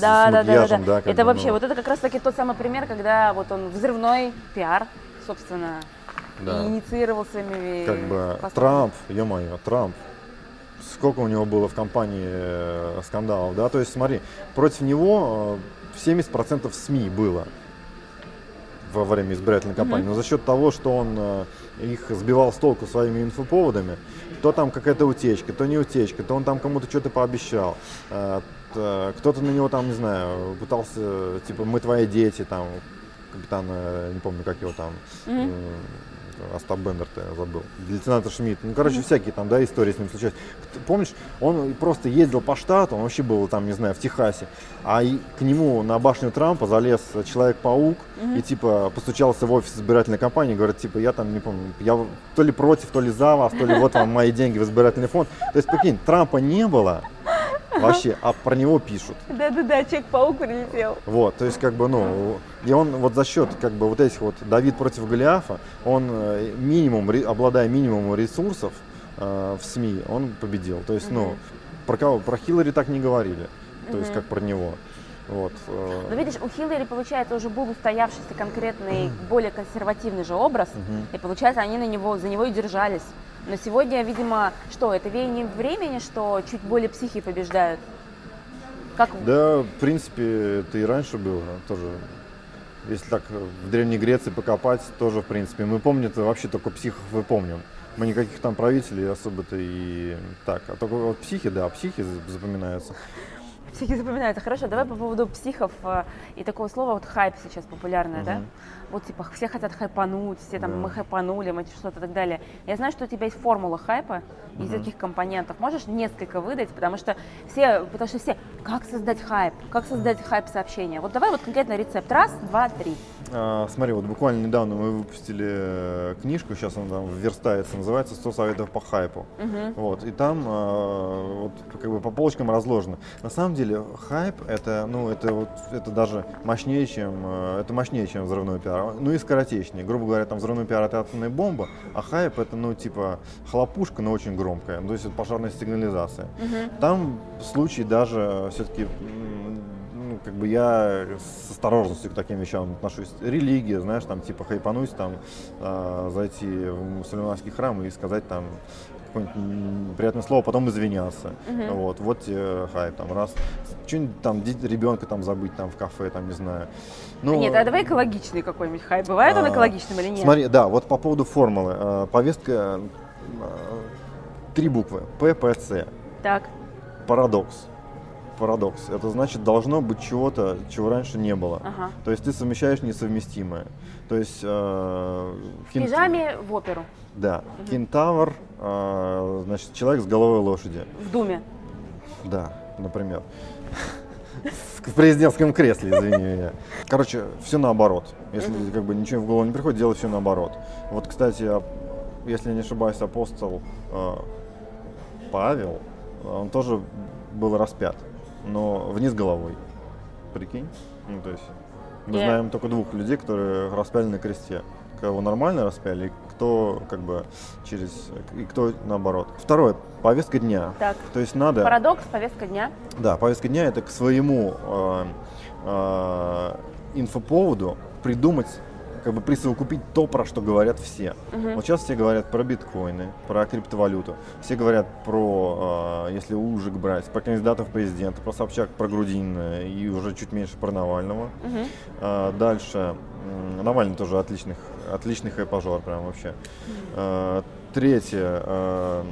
да, да, да, да, да. Это вообще, ну. вот это как раз таки тот самый пример, когда вот он взрывной пиар, собственно, да. инициировал своими Как бы Трамп, ё-моё, Трамп, сколько у него было в компании скандалов, да, то есть смотри, против него 70% СМИ было во время избирательной кампании. Mm-hmm. Но за счет того, что он э, их сбивал с толку своими инфоповодами, то там какая-то утечка, то не утечка, то он там кому-то что-то пообещал. Э, кто-то на него там, не знаю, пытался, типа, мы твои дети, там, капитан, э, не помню, как его там, mm-hmm. Остап Бендер-то я забыл, лейтенанта Шмидт, ну, короче, mm-hmm. всякие там, да, истории с ним случались. Помнишь, он просто ездил по штату, он вообще был там, не знаю, в Техасе, а и к нему на башню Трампа залез Человек-паук mm-hmm. и, типа, постучался в офис избирательной кампании, говорит, типа, я там, не помню, я то ли против, то ли за вас, то ли вот вам мои деньги в избирательный фонд. То есть, прикинь, Трампа не было, Вообще, а про него пишут. Да-да-да, Человек-паук прилетел. Вот, то есть, как бы, ну, и он вот за счет, как бы, вот этих вот Давид против Голиафа, он э, минимум, обладая минимумом ресурсов э, в СМИ, он победил. То есть, ну, про кого, про Хиллари так не говорили, то есть, как про него. Вот. Э. Но видишь, у Хиллари, получается, уже был устоявшийся конкретный, более консервативный же образ, и получается, они на него, за него и держались. Но сегодня, видимо, что, это веяние времени, что чуть более психи побеждают? Как... Да, в принципе, это и раньше было тоже. Если так в Древней Греции покопать, тоже, в принципе, мы помним вообще только психов мы помним. Мы никаких там правителей особо-то и так. А только вот психи, да, психи запоминаются. Психи запоминаются. Хорошо, давай по поводу психов э, и такого слова, вот хайп сейчас популярное, угу. да? Вот типа все хотят хайпануть, все там да. мы хайпанули, мы что-то и так далее. Я знаю, что у тебя есть формула хайпа угу. из каких компонентов. Можешь несколько выдать, потому что все, потому что все, как создать хайп, как создать хайп сообщения. Вот давай вот конкретно рецепт. Раз, два, три. А, смотри, вот буквально недавно мы выпустили э, книжку, сейчас она там верстается, называется «100 советов по хайпу». Вот, и там а, вот, как бы по полочкам разложено. На самом деле хайп это, ну, это вот, это даже мощнее, чем, э, это мощнее, чем взрывной пиар. Ну и скоротечнее. Грубо говоря, там взрывной пиар это атомная бомба, а хайп это, ну, типа хлопушка, но очень громкая. Ну, то есть это пожарная сигнализация. Там случай даже все-таки как бы я с осторожностью к таким вещам отношусь. Религия, знаешь, там типа хайпануть, там э, зайти в мусульманский храм и сказать там какое-нибудь приятное слово, потом извиняться. Вот, вот тебе хайп, там раз, что-нибудь там ребенка там забыть там в кафе, там не знаю. Ну, Нет, а давай экологичный какой-нибудь хайп. Бывает он а, экологичным или нет? Смотри, да, вот по поводу формулы. э, повестка э, три буквы. ППЦ. Так. Парадокс. Парадокс. Это значит, должно быть чего-то, чего раньше не было. Ага. То есть ты совмещаешь несовместимое. То есть... э, В кин- пижаме в оперу. Да. Кентавр, э, значит, человек с головой лошади. В Думе. Да, например. В президентском кресле, извини меня. Короче, все наоборот. Если как бы ничего в голову не приходит, делай все наоборот. Вот, кстати, ап- если не ошибаюсь, апостол э, Павел, он тоже был распят, но вниз головой. Прикинь? Ну, то есть мы Я- знаем только двух людей, которые распяли на кресте. Кого нормально распяли, и кто как бы через и кто наоборот. Второе, повестка дня. Так. То есть надо. Парадокс, повестка дня. Да, повестка дня это к своему э, э, инфоповоду придумать, как бы присовокупить то, про что говорят все. Вот сейчас все говорят про биткоины, про криптовалюту, все говорят про, э, если ужик брать, про кандидатов в президенты, про Собчак, про Грудинина и уже чуть меньше про Навального. Э, дальше м, Навальный тоже отличный, отличный хайпажор прям вообще. Э, третье, э,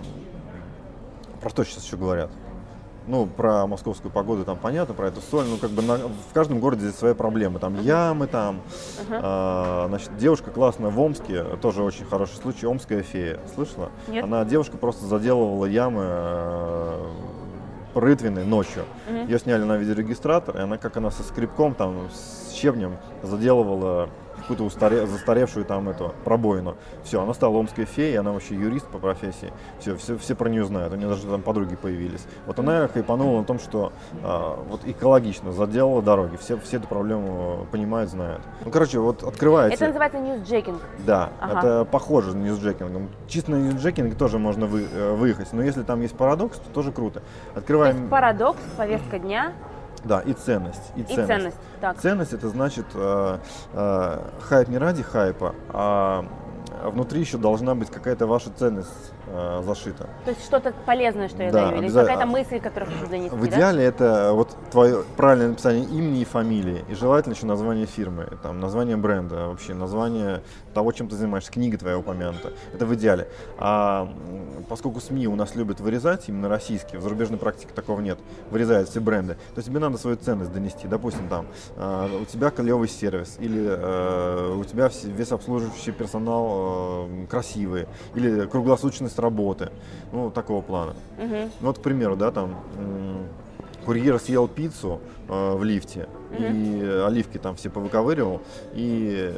про что сейчас еще говорят? Ну, про московскую погоду там понятно, про эту соль, ну, как бы на- в каждом городе здесь свои проблемы, там ямы, там, а, значит, девушка классная в Омске, тоже очень хороший случай, омская фея, слышала? Нет. Она, девушка просто заделывала ямы э, рытвины ночью. Ее сняли на видеорегистратор, и она, как она со скребком, там, с щебнем заделывала какую-то устаре- застаревшую там эту пробоину. Все, она стала омской феей, она вообще юрист по профессии. Все, все, все про нее знают, у нее даже там подруги появились. Вот она хайпанула на том, что а, вот экологично заделала дороги. Все, все эту проблему понимают, знают. Ну, короче, вот открывается. Это называется newsjacking. Да, Ага. это похоже на newsjacking ом. Чисто на newsjacking тоже можно вы- э, выехать, но если там есть парадокс, то тоже круто. То Открываем, есть парадокс, повестка дня да, и ценность, и и ценность. ценность. Так. Ценность это значит э, э, хайп не ради хайпа, а внутри еще должна быть какая-то ваша ценность э, зашита. То есть что-то полезное, что я Да, даю, или какая-то мысль, которую хочу донести, В да? идеале это вот твое правильное написание имени и фамилии, и желательно еще название фирмы, там, название бренда, вообще название того, чем ты занимаешься, книга твоя упомянута. Это в идеале. А поскольку СМИ у нас любят вырезать, именно российские, в зарубежной практике такого нет, вырезают все бренды, то тебе надо свою ценность донести. Допустим, там, э, у тебя клевый сервис, или э, у тебя весь обслуживающий персонал э, красивый, или круглосуточность работы, ну, такого плана. Мгм. Ну, вот, к примеру, да, там курьер съел пиццу э, в лифте, и оливки там все повыковыривал, и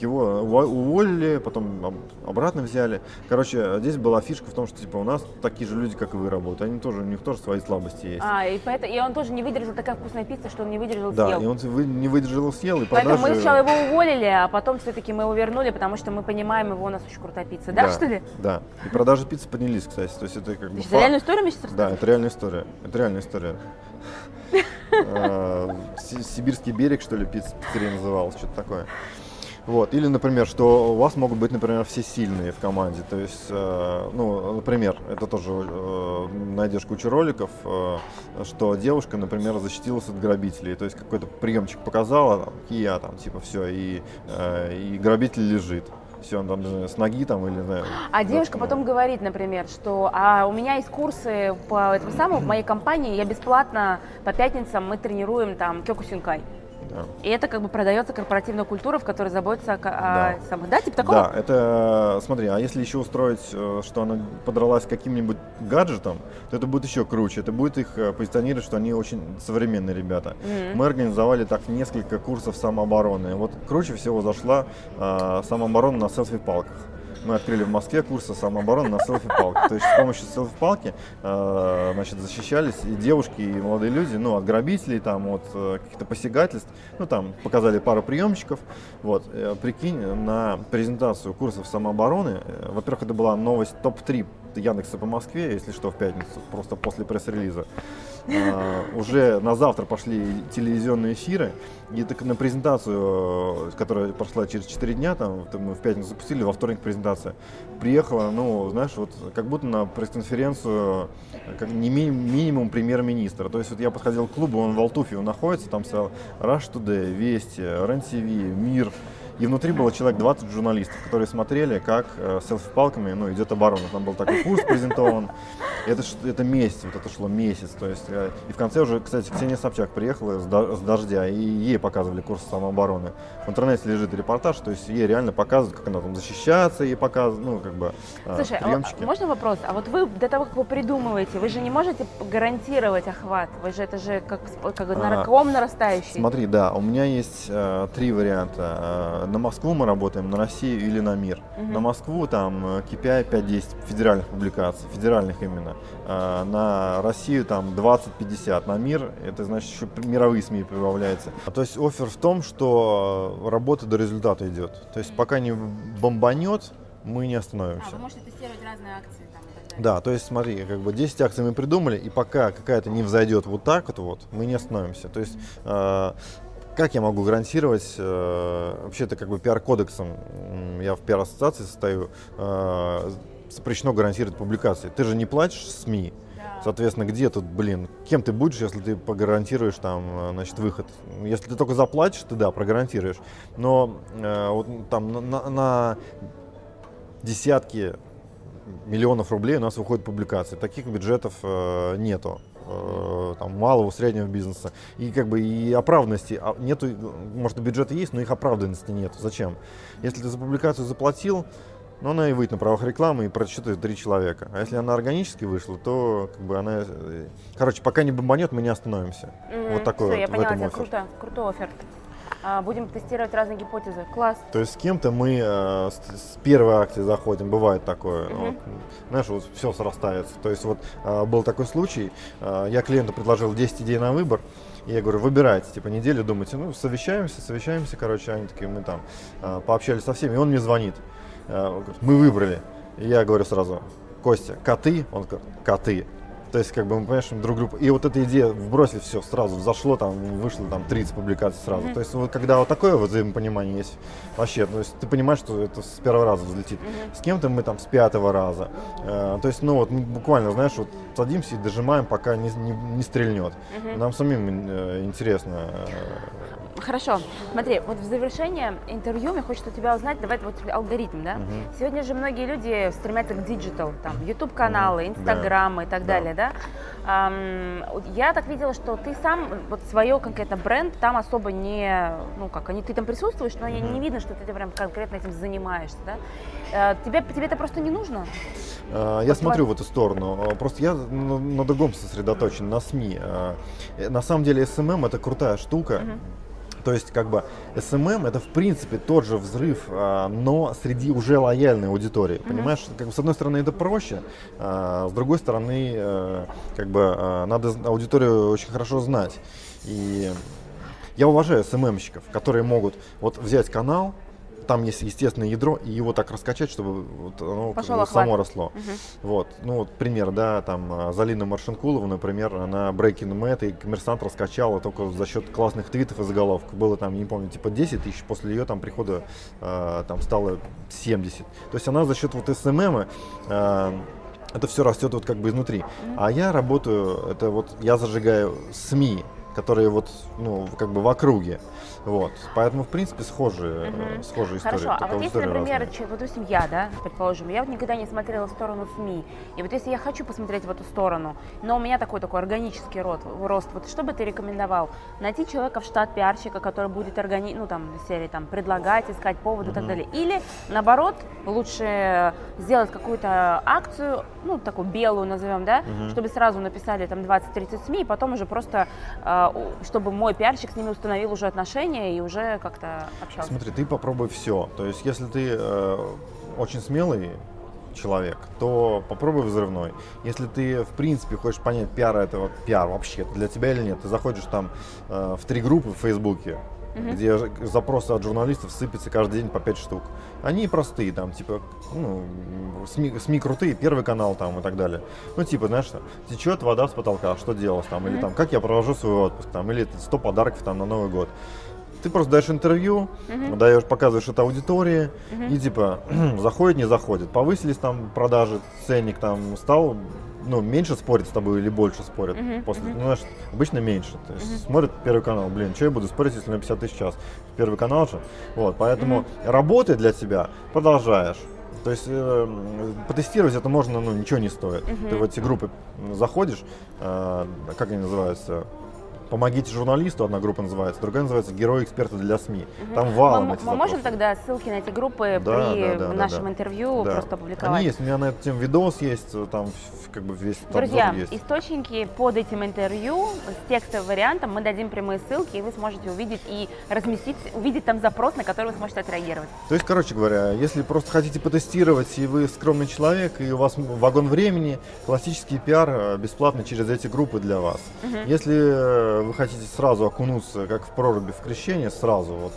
его уво- уволили, потом об- обратно взяли. Короче, здесь была фишка в том, что типа у нас такие же люди, как и вы, работают. Они тоже, у них тоже свои слабости есть. А, и, поэтому, и он тоже не выдержал, такая вкусная пицца, что он не выдержал, да, съел. и он не выдержал, съел, и Поэтому продажи... мы сначала его уволили, а потом все-таки мы его вернули, потому что мы понимаем его, у нас очень крутая пицца. Да, что ли? Да. И продажи пиццы поднялись, кстати. То есть это как бы факт. реальную историю мне сейчас Да, это реальная история. Это реальная история. Си- Сибирский берег, что ли, пиц- пиццерия называлась, что-то такое. Вот. Или, например, что у вас могут быть, например, все сильные в команде. То есть, э, ну, например, это тоже э, найдешь кучу роликов, э, что девушка, например, защитилась от грабителей. То есть какой-то приемчик показала, там, я там, типа, все, и, э, и грабитель лежит. Все, он там, с ноги там или, знаю. А девушка потом говорит, например, что а у меня есть курсы по этому самому, в моей компании, я бесплатно по пятницам мы тренируем там кёкусинкай. Да. И это как бы продается корпоративная культура, в которой заботится о, Да. о самых. Да, типа такого? Да, это, смотри, а если еще устроить, э, что она подралась каким-нибудь гаджетом, то это будет еще круче. Это будет их э, позиционировать, что они очень современные ребята. Мгм. Мы организовали так несколько курсов самообороны. Вот круче всего зашла э, самооборона на селфи-палках. Мы открыли в Москве курсы самообороны на селфи-палках. То есть с помощью селфи-палки э, значит, защищались и девушки, и молодые люди ну, от грабителей, там, от э, каких-то посягательств. Ну, там показали пару приемчиков. Вот, э, прикинь, на презентацию курсов самообороны, во-первых, это была новость топ-3 Яндекса по Москве, если что, в пятницу, просто после пресс-релиза. А, уже на завтра пошли телевизионные эфиры, и так на презентацию, которая прошла через 4 дня, там мы в пятницу запустили, во вторник презентация, приехала, ну, знаешь, вот как будто на пресс-конференцию как не ми- минимум премьер-министра. То есть вот я подходил к клубу, он в Алтуфе он находится, там стоял Rush Today, Вести, РЕН-ТВ, Мир, и внутри было человек 20 журналистов, которые смотрели, как э, селфи-палками ну, идет оборона. Там был такой курс презентован. Это, это месяц, вот это шло месяц. То есть, э, и в конце уже, кстати, Ксения Собчак приехала с, до- с дождя, и ей показывали курс самообороны. В интернете лежит репортаж, то есть ей реально показывают, как она там защищаться, ей показывают, ну, как бы, э, Слушай, а приемчики. можно вопрос? А вот вы до того, как вы придумываете, вы же не можете гарантировать охват. Вы же это же как, как А, нарком нарастающий. Смотри, да, у меня есть э, три варианта. Э, на Москву мы работаем, на Россию или на мир. Мгм. На Москву там э, KPI 5-10 федеральных публикаций, федеральных именно. Э, на Россию там 20-50, на мир это значит еще мировые СМИ прибавляется. А То есть офер в том, что э, работа до результата идет. То есть пока не бомбанет, мы не остановимся. можете тестировать разные акции там. Да, то есть смотри, как бы 10 акций мы придумали, и пока какая-то не взойдет вот так вот, вот мы не остановимся. То есть э, как я могу гарантировать, э, вообще-то как бы пиар-кодексом, я в пиар-ассоциации состою, э, запрещено гарантировать публикации. Ты же не платишь СМИ. Соответственно, где тут, блин, кем ты будешь, если ты погарантируешь там, э, значит, выход? Если ты только заплатишь, ты да, прогарантируешь. Но э, вот там на, на- на десятки миллионов рублей у нас выходят публикации. Таких бюджетов э, нету. Э, Там, малого, среднего бизнеса. И как бы и оправданности а, нету, может бюджеты есть, но их оправданности нет. Зачем? Если ты за публикацию заплатил, ну, она и выйдет на правах рекламы и прочитает три человека. А если она органически вышла, то как бы она... э, Короче, пока не бомбанет, мы не остановимся. Мгм. Вот такой Всё, вот я в поняла этом тебя. офер. Круто, крутой офер. А, будем тестировать разные гипотезы. Класс. То есть с кем-то мы э, с, с первой акции заходим, бывает такое. Мгм. Вот, знаешь, вот все срастается. То есть вот э, был такой случай, э, я клиенту предложил 10 идей на выбор, и я говорю, выбирайте, типа неделю думайте, ну совещаемся, совещаемся, короче, они такие, мы там э, пообщались со всеми, и он мне звонит, Э, говорит, мы выбрали. И я говорю сразу, Костя, коты? Он говорит, коты. То есть, как бы мы понимаем, что друг другу. И вот эта идея вбросили все сразу, зашло там, вышло там 30 публикаций сразу. Мгм. То есть, вот когда вот такое вот взаимопонимание есть, вообще, то есть ты понимаешь, что это с первого раза взлетит. Мгм. С кем-то мы там с пятого раза. Э, то есть, ну вот мы буквально, знаешь, вот садимся и дожимаем, пока не, не, не стрельнет. Мгм. Нам самим э, интересно. э, Хорошо. Смотри, вот в завершение интервью мне хочется у тебя узнать, давай вот алгоритм, да? Мгм. Сегодня же многие люди стремятся к digital, там, YouTube-каналы, Мгм, да. Инстаграмы и так Да. далее, да? Вот я так видела, что ты сам, вот свое конкретно бренд, там особо не, ну как, они, ты там присутствуешь, но Мгм. не видно, что ты прям конкретно этим занимаешься, да? Э, Тебе, тебе это просто не нужно? Э, Я Вот смотрю твой- в эту сторону. Э, Просто я на, на другом сосредоточен, на СМИ. Э, На самом деле SMM это крутая штука. Мгм. То есть, как бы, SMM это в принципе тот же взрыв, а, но среди уже лояльной аудитории. Понимаешь, как бы, с одной стороны это проще, а с другой стороны, э, как бы, а, надо аудиторию очень хорошо знать. И я уважаю СММщиков, которые могут вот взять канал, там есть естественное ядро, и его так раскачать, чтобы вот оно Пошел само росло. Мгм. Вот, ну вот пример, да, там а, Залина Маршинкулова, например, она Breaking Mad и коммерсант раскачала только за счет классных твитов и заголовков. Было там, не помню, типа 10 тысяч, после ее там прихода а, там стало 70. То есть она за счет вот SMM а, это все растет вот как бы изнутри. А я работаю, это вот я зажигаю СМИ. которые вот, ну, как бы в округе. Вот. Поэтому, в принципе, схожие, Мгм. схожие истории. Хорошо, а вот если, например, разная. че- вот, допустим, я, да, предположим, я вот никогда не смотрела в сторону СМИ, и вот если я хочу посмотреть в эту сторону, но у меня такой такой органический рот, рост, вот что бы ты рекомендовал? Найти человека в штат пиарщика, который будет органи... ну там серии там предлагать, искать поводы и так далее, или наоборот лучше сделать какую-то акцию, ну такую белую назовем, да, Мгм. чтобы сразу написали там 20-30 СМИ, и потом уже просто, э, чтобы мой пиарщик с ними установил уже отношения и уже как-то общался. Смотри, ты попробуй все. То есть, если ты э, очень смелый человек, то попробуй взрывной. Если ты, в принципе, хочешь понять, пиар это вот пиар вообще для тебя или нет, ты заходишь там э, в три группы в Фейсбуке, Мгм. где ж- запросы от журналистов сыпятся каждый день по 5 штук. Они простые, там, типа, ну, СМИ, СМИ крутые, первый канал там и так далее. Ну, типа, знаешь, что, течет вода с потолка, что делать там, или Мгм. там, как я провожу свой отпуск, там, или 100 подарков там на Новый год. Ты просто даешь интервью, Мгм. даешь, показываешь это аудитории, Мгм. и типа заходит, не заходит. Повысились там продажи, ценник там стал, ну, меньше спорит с тобой или больше спорят. Мгм, После, мгм. ну, знаешь, обычно меньше. То есть Мгм. смотрят первый канал, блин, что я буду спорить, если на 50 тысяч час? Первый канал же. Вот, поэтому работает для тебя, продолжаешь. То есть э, потестировать это можно, ну, ничего не стоит. Мгм. Ты в эти группы заходишь, э, как они называются? Помогите журналисту, одна группа называется, другая называется Герой эксперта для СМИ. Мгм. Там валом мы, эти мы можем тогда ссылки на эти группы Да, при да, да, да, нашем да. интервью Да. просто опубликовать? Они есть, у меня на эту тему видос есть, там в- как бы весь Друзья, есть. источники под этим интервью с текстовым вариантом мы дадим прямые ссылки, и вы сможете увидеть и разместить, увидеть там запрос, на который вы сможете отреагировать. То есть, короче говоря, если просто хотите потестировать, и вы скромный человек, и у вас вагон времени, классический пиар э, бесплатно через эти группы для вас. Мгм. Если э, вы хотите сразу окунуться, как в проруби в крещение, сразу вот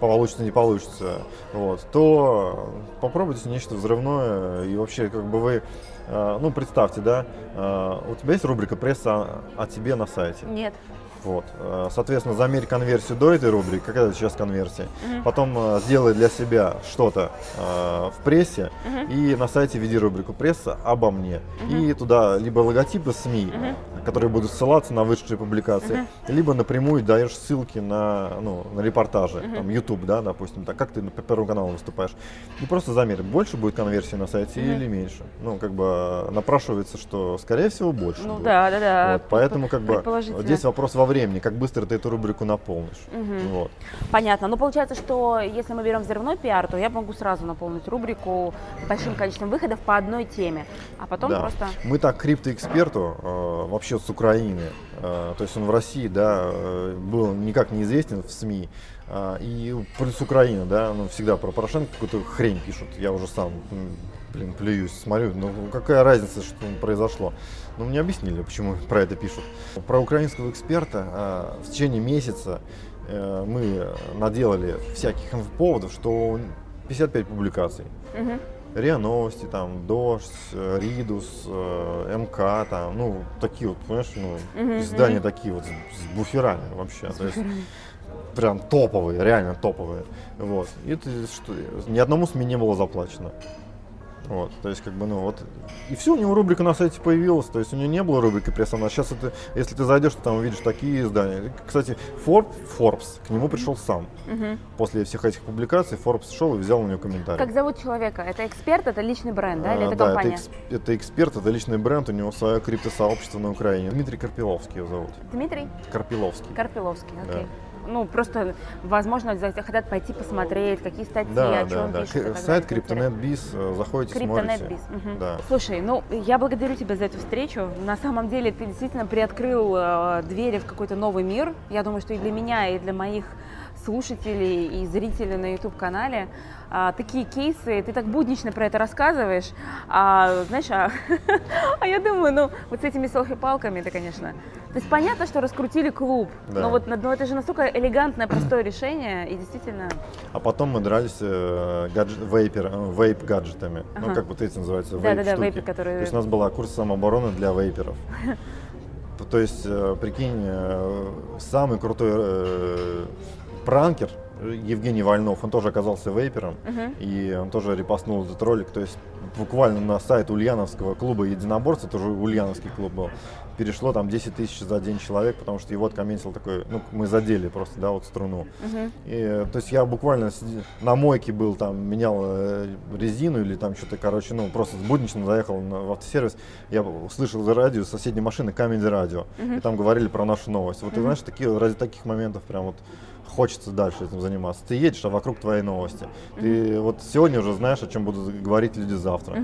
получится, не получится, вот, то попробуйте нечто взрывное, и вообще, как бы вы, э, ну, представьте, да, э, у тебя есть рубрика «Пресса о тебе» на сайте. Нет. Вот. э, Соответственно, замерь конверсию до этой рубрики, какая сейчас конверсия. Мгм. Потом э, сделай для себя что-то э, в прессе Мгм. и на сайте введи рубрику пресса обо мне. Мгм. И туда либо логотипы СМИ, Мгм. которые будут ссылаться на вышедшие публикации, Мгм. либо напрямую даешь ссылки на, ну, на репортажи, Мгм. там YouTube, да, допустим, так как ты по Первому каналу выступаешь. И просто замерь, больше будет конверсии на сайте Мгм. или меньше. Ну, как бы э, напрашивается, что, скорее всего, больше. Ну будет. да, да, да. Вот, поэтому как бы здесь вопрос во времени, как быстро ты эту рубрику наполнишь. Мгм. Вот. Понятно. Ну, получается, что если мы берем взрывной пиар, то я могу сразу наполнить рубрику большим количеством выходов по одной теме, а потом Да. просто... Мы так криптоэксперту э, вообще с Украины, э, то есть он в России, да, э, был никак не известен в СМИ. Э, и плюс Украина, да, ну всегда про Порошенко какую-то хрень пишут. Я уже сам, блин, плююсь, смотрю, ну какая разница, что произошло. Ну мне объяснили, почему про это пишут. Про украинского эксперта э, в течение месяца э, мы наделали всяких поводов, что он 55 публикаций. Мгм. РИА Новости, там, Дождь, э, Ридус, э, МК, там, ну, такие вот, понимаешь, ну, Мгм, издания мгм. такие вот с, с буферами вообще. то есть прям топовые, реально топовые. Вот. И это что, ни одному СМИ не было заплачено. Вот, то есть, как бы, ну вот, и все, у него рубрика на сайте появилась, то есть у него не было рубрики пресса, а сейчас это, если ты зайдешь, то там увидишь такие издания. Кстати, Forbes, Forbes к нему пришел сам. Мгм. После всех этих публикаций Forbes шел и взял у него комментарий. Как зовут человека? Это эксперт, это личный бренд, да, или А, это да, компания? это, экс- это эксперт, это личный бренд, у него свое криптосообщество на Украине. Дмитрий Карпиловский его зовут. Дмитрий Карпиловский. Карпиловский, Да. Ну, просто, возможно, хотят пойти посмотреть, какие статьи, Да, о да, чем да. пишут. так Сайт. CryptoNetBiz, э, заходите, смотрите. Мгм. Да. Слушай, ну я благодарю тебя за эту встречу. На самом деле ты действительно приоткрыл э, двери в какой-то новый мир. Я думаю, что и для меня, и для моих слушателей и зрителей на YouTube канале а, такие кейсы. Ты так буднично про это рассказываешь. А, знаешь, а, а я думаю, ну вот с этими селфи-палками, это, конечно. То есть понятно, что раскрутили клуб, Да. но вот но это же настолько элегантное, простое решение, и действительно. А потом мы дрались э, гаджет, вейпер, э, вейп-гаджетами. Ага. Ну, как вот эти называются, Да-да-да, вейп-штуки. вейпы, которые- То есть у нас была курс самообороны для вейперов. То есть, э, прикинь, э, самый крутой э, пранкер Евгений Вольнов, он тоже оказался вейпером, Мгм. и он тоже репостнул этот ролик, то есть буквально на сайт Ульяновского клуба единоборства, тоже Ульяновский клуб был, перешло там 10 тысяч за день человек, потому что его откомментил такой, ну, мы задели просто, да, вот струну. Мгм. И, э, то есть я буквально на мойке был, там, менял э, резину или там что-то, короче, ну, просто буднично заехал на, в автосервис, я услышал за радио соседней машины Камеди радио, и там говорили про нашу новость. Вот, ты знаешь, такие, ради таких моментов прям вот хочется дальше этим заниматься. Ты едешь, а вокруг твои новости. Ты вот сегодня уже знаешь, о чем будут говорить люди завтра.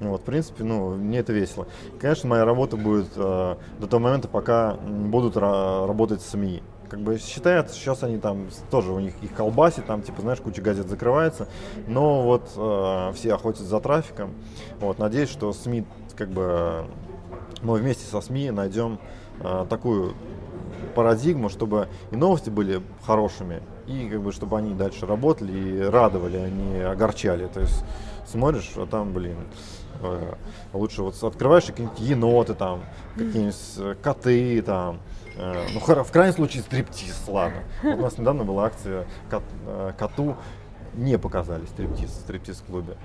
Ну Вот, в принципе, ну, мне это весело. Конечно, моя работа будет э, до того момента, пока будут ра- работать СМИ. Как бы считается, сейчас они там тоже у них их колбасит, там типа, знаешь, куча газет закрывается, но вот э, все охотятся за трафиком. Вот, надеюсь, что СМИ, как бы, мы вместе со СМИ найдем э, такую парадигму, чтобы и новости были хорошими, и как бы, чтобы они дальше работали и радовали, а не огорчали. То есть смотришь, а там, блин, э, лучше вот открываешь какие-нибудь еноты там, какие-нибудь э, коты там, э, ну в крайнем случае стриптиз, ладно. Вот у нас недавно была акция кот- э, коту не показали стриптиз в стриптиз-клубе.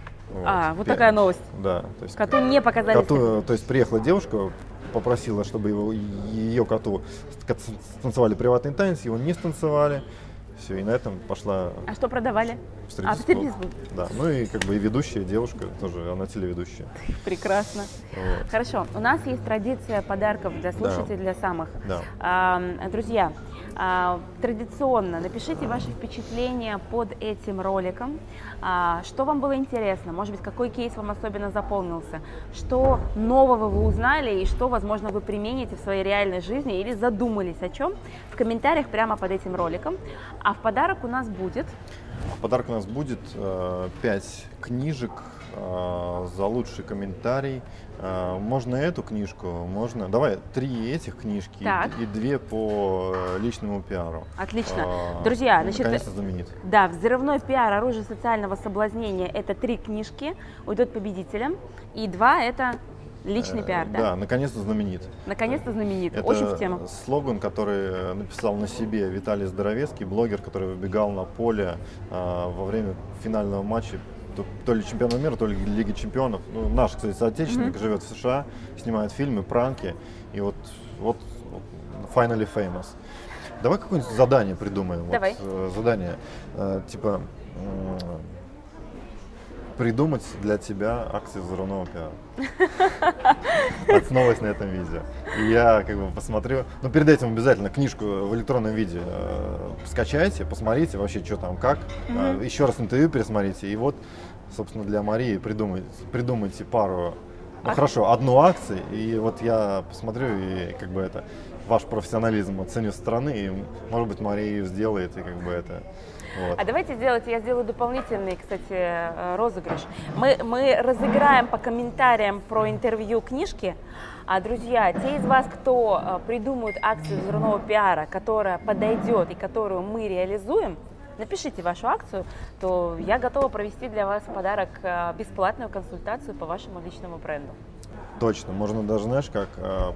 А, вот такая новость. Да, то есть Коту не показали. коту, то есть приехала девушка, попросила, чтобы его, ее коту ст- станцевали приватный танец, его не станцевали. Все, и на этом пошла А что продавали? А, стриптиз-клуб. стриптиз Да, ну и как бы и ведущая девушка, тоже она телеведущая. Прекрасно. Вот. Хорошо, у нас есть традиция подарков для слушателей, для самых. Да. А, Друзья, а, традиционно напишите ваши впечатления под этим роликом. А, Что вам было интересно? Может быть, какой кейс вам особенно запомнился? Что нового вы узнали и что, возможно, вы примените в своей реальной жизни или задумались о чем? В комментариях прямо под этим роликом. А в подарок у нас будет В подарок у нас будет 5 книжек э, за лучший комментарий. Э, можно эту книжку, можно... Давай, три этих книжки и- Так. и, две по э, личному пиару. Отлично. А, Друзья, значит, Наконец-то знаменит. Да, взрывной пиар, оружие социального соблазнения – это три книжки, уйдут победителям. И два – это личный Э, пиар, да? Да, наконец-то знаменит. Наконец-то знаменит, Это очень в тему. слоган, который э, написал на себе Виталий Здоровецкий, блогер, который выбегал на поле а, во время финального матча то, то ли чемпионата мира, то ли Лиги чемпионов. Ну, наш, кстати, соотечественник живет в США, снимает фильмы, пранки. И вот, вот, вот finally famous. Давай какое-нибудь задание придумаем. Вот, Давай. э, задание. э, типа придумать для тебя акции взрывного пиара. Основываясь на этом видео. И я как бы посмотрю. Ну, перед этим обязательно книжку в электронном виде э, скачайте, посмотрите вообще, что там, как. Э, еще раз интервью пересмотрите. И вот, собственно, для Марии придумайте, придумайте пару. Ну Ак- хорошо, одну акцию, и вот я посмотрю, и как бы это ваш профессионализм оценю со стороны, и может быть Мария ее сделает, и как бы это. Вот. А давайте сделать, я сделаю дополнительный, кстати, э, розыгрыш. Мы, мы разыграем по комментариям про интервью книжки. А, друзья, те из вас, кто э, придумают акцию взрывного пиара, которая подойдет и которую мы реализуем, напишите вашу акцию, то я готова провести для вас в подарок э, бесплатную консультацию по вашему личному бренду. Точно, можно даже, знаешь, как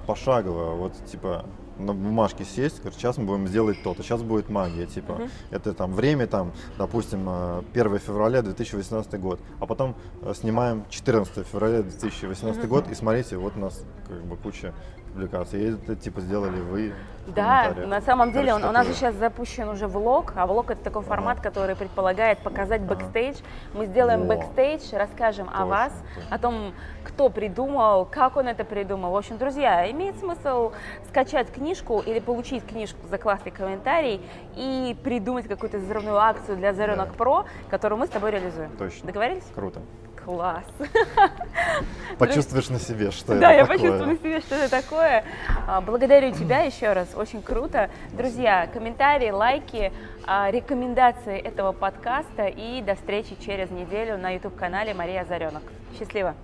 пошагово, вот типа на бумажке сесть, говорит, сейчас мы будем делать то-то, сейчас будет магия, типа, Мгм. это там время, там, допустим, э, 1 февраля 2018 год, а потом э, снимаем 14 февраля 2018 год, и смотрите, вот у нас как бы куча публикаций, и это типа сделали вы Да, на самом деле он, Короче, у нас же сейчас запущен уже влог, а влог это такой формат, который предполагает показать бэкстейдж. Мы сделаем О. бэкстейдж, расскажем о Точно, вас, точно. о том, кто придумал, как он это придумал. В общем, друзья, имеет смысл скачать книжку или получить книжку за классный комментарий и придумать какую-то взрывную акцию для Заренок Да. Про, которую мы с тобой реализуем. Точно. Договорились? Круто. Класс. Почувствуешь на себе, что Да, это я такое. почувствовала на себе, что это такое. А, Благодарю тебя еще раз, очень круто. Друзья, комментарии, лайки, а, рекомендации этого подкаста и до встречи через неделю на YouTube-канале Мария Заренок. Счастливо!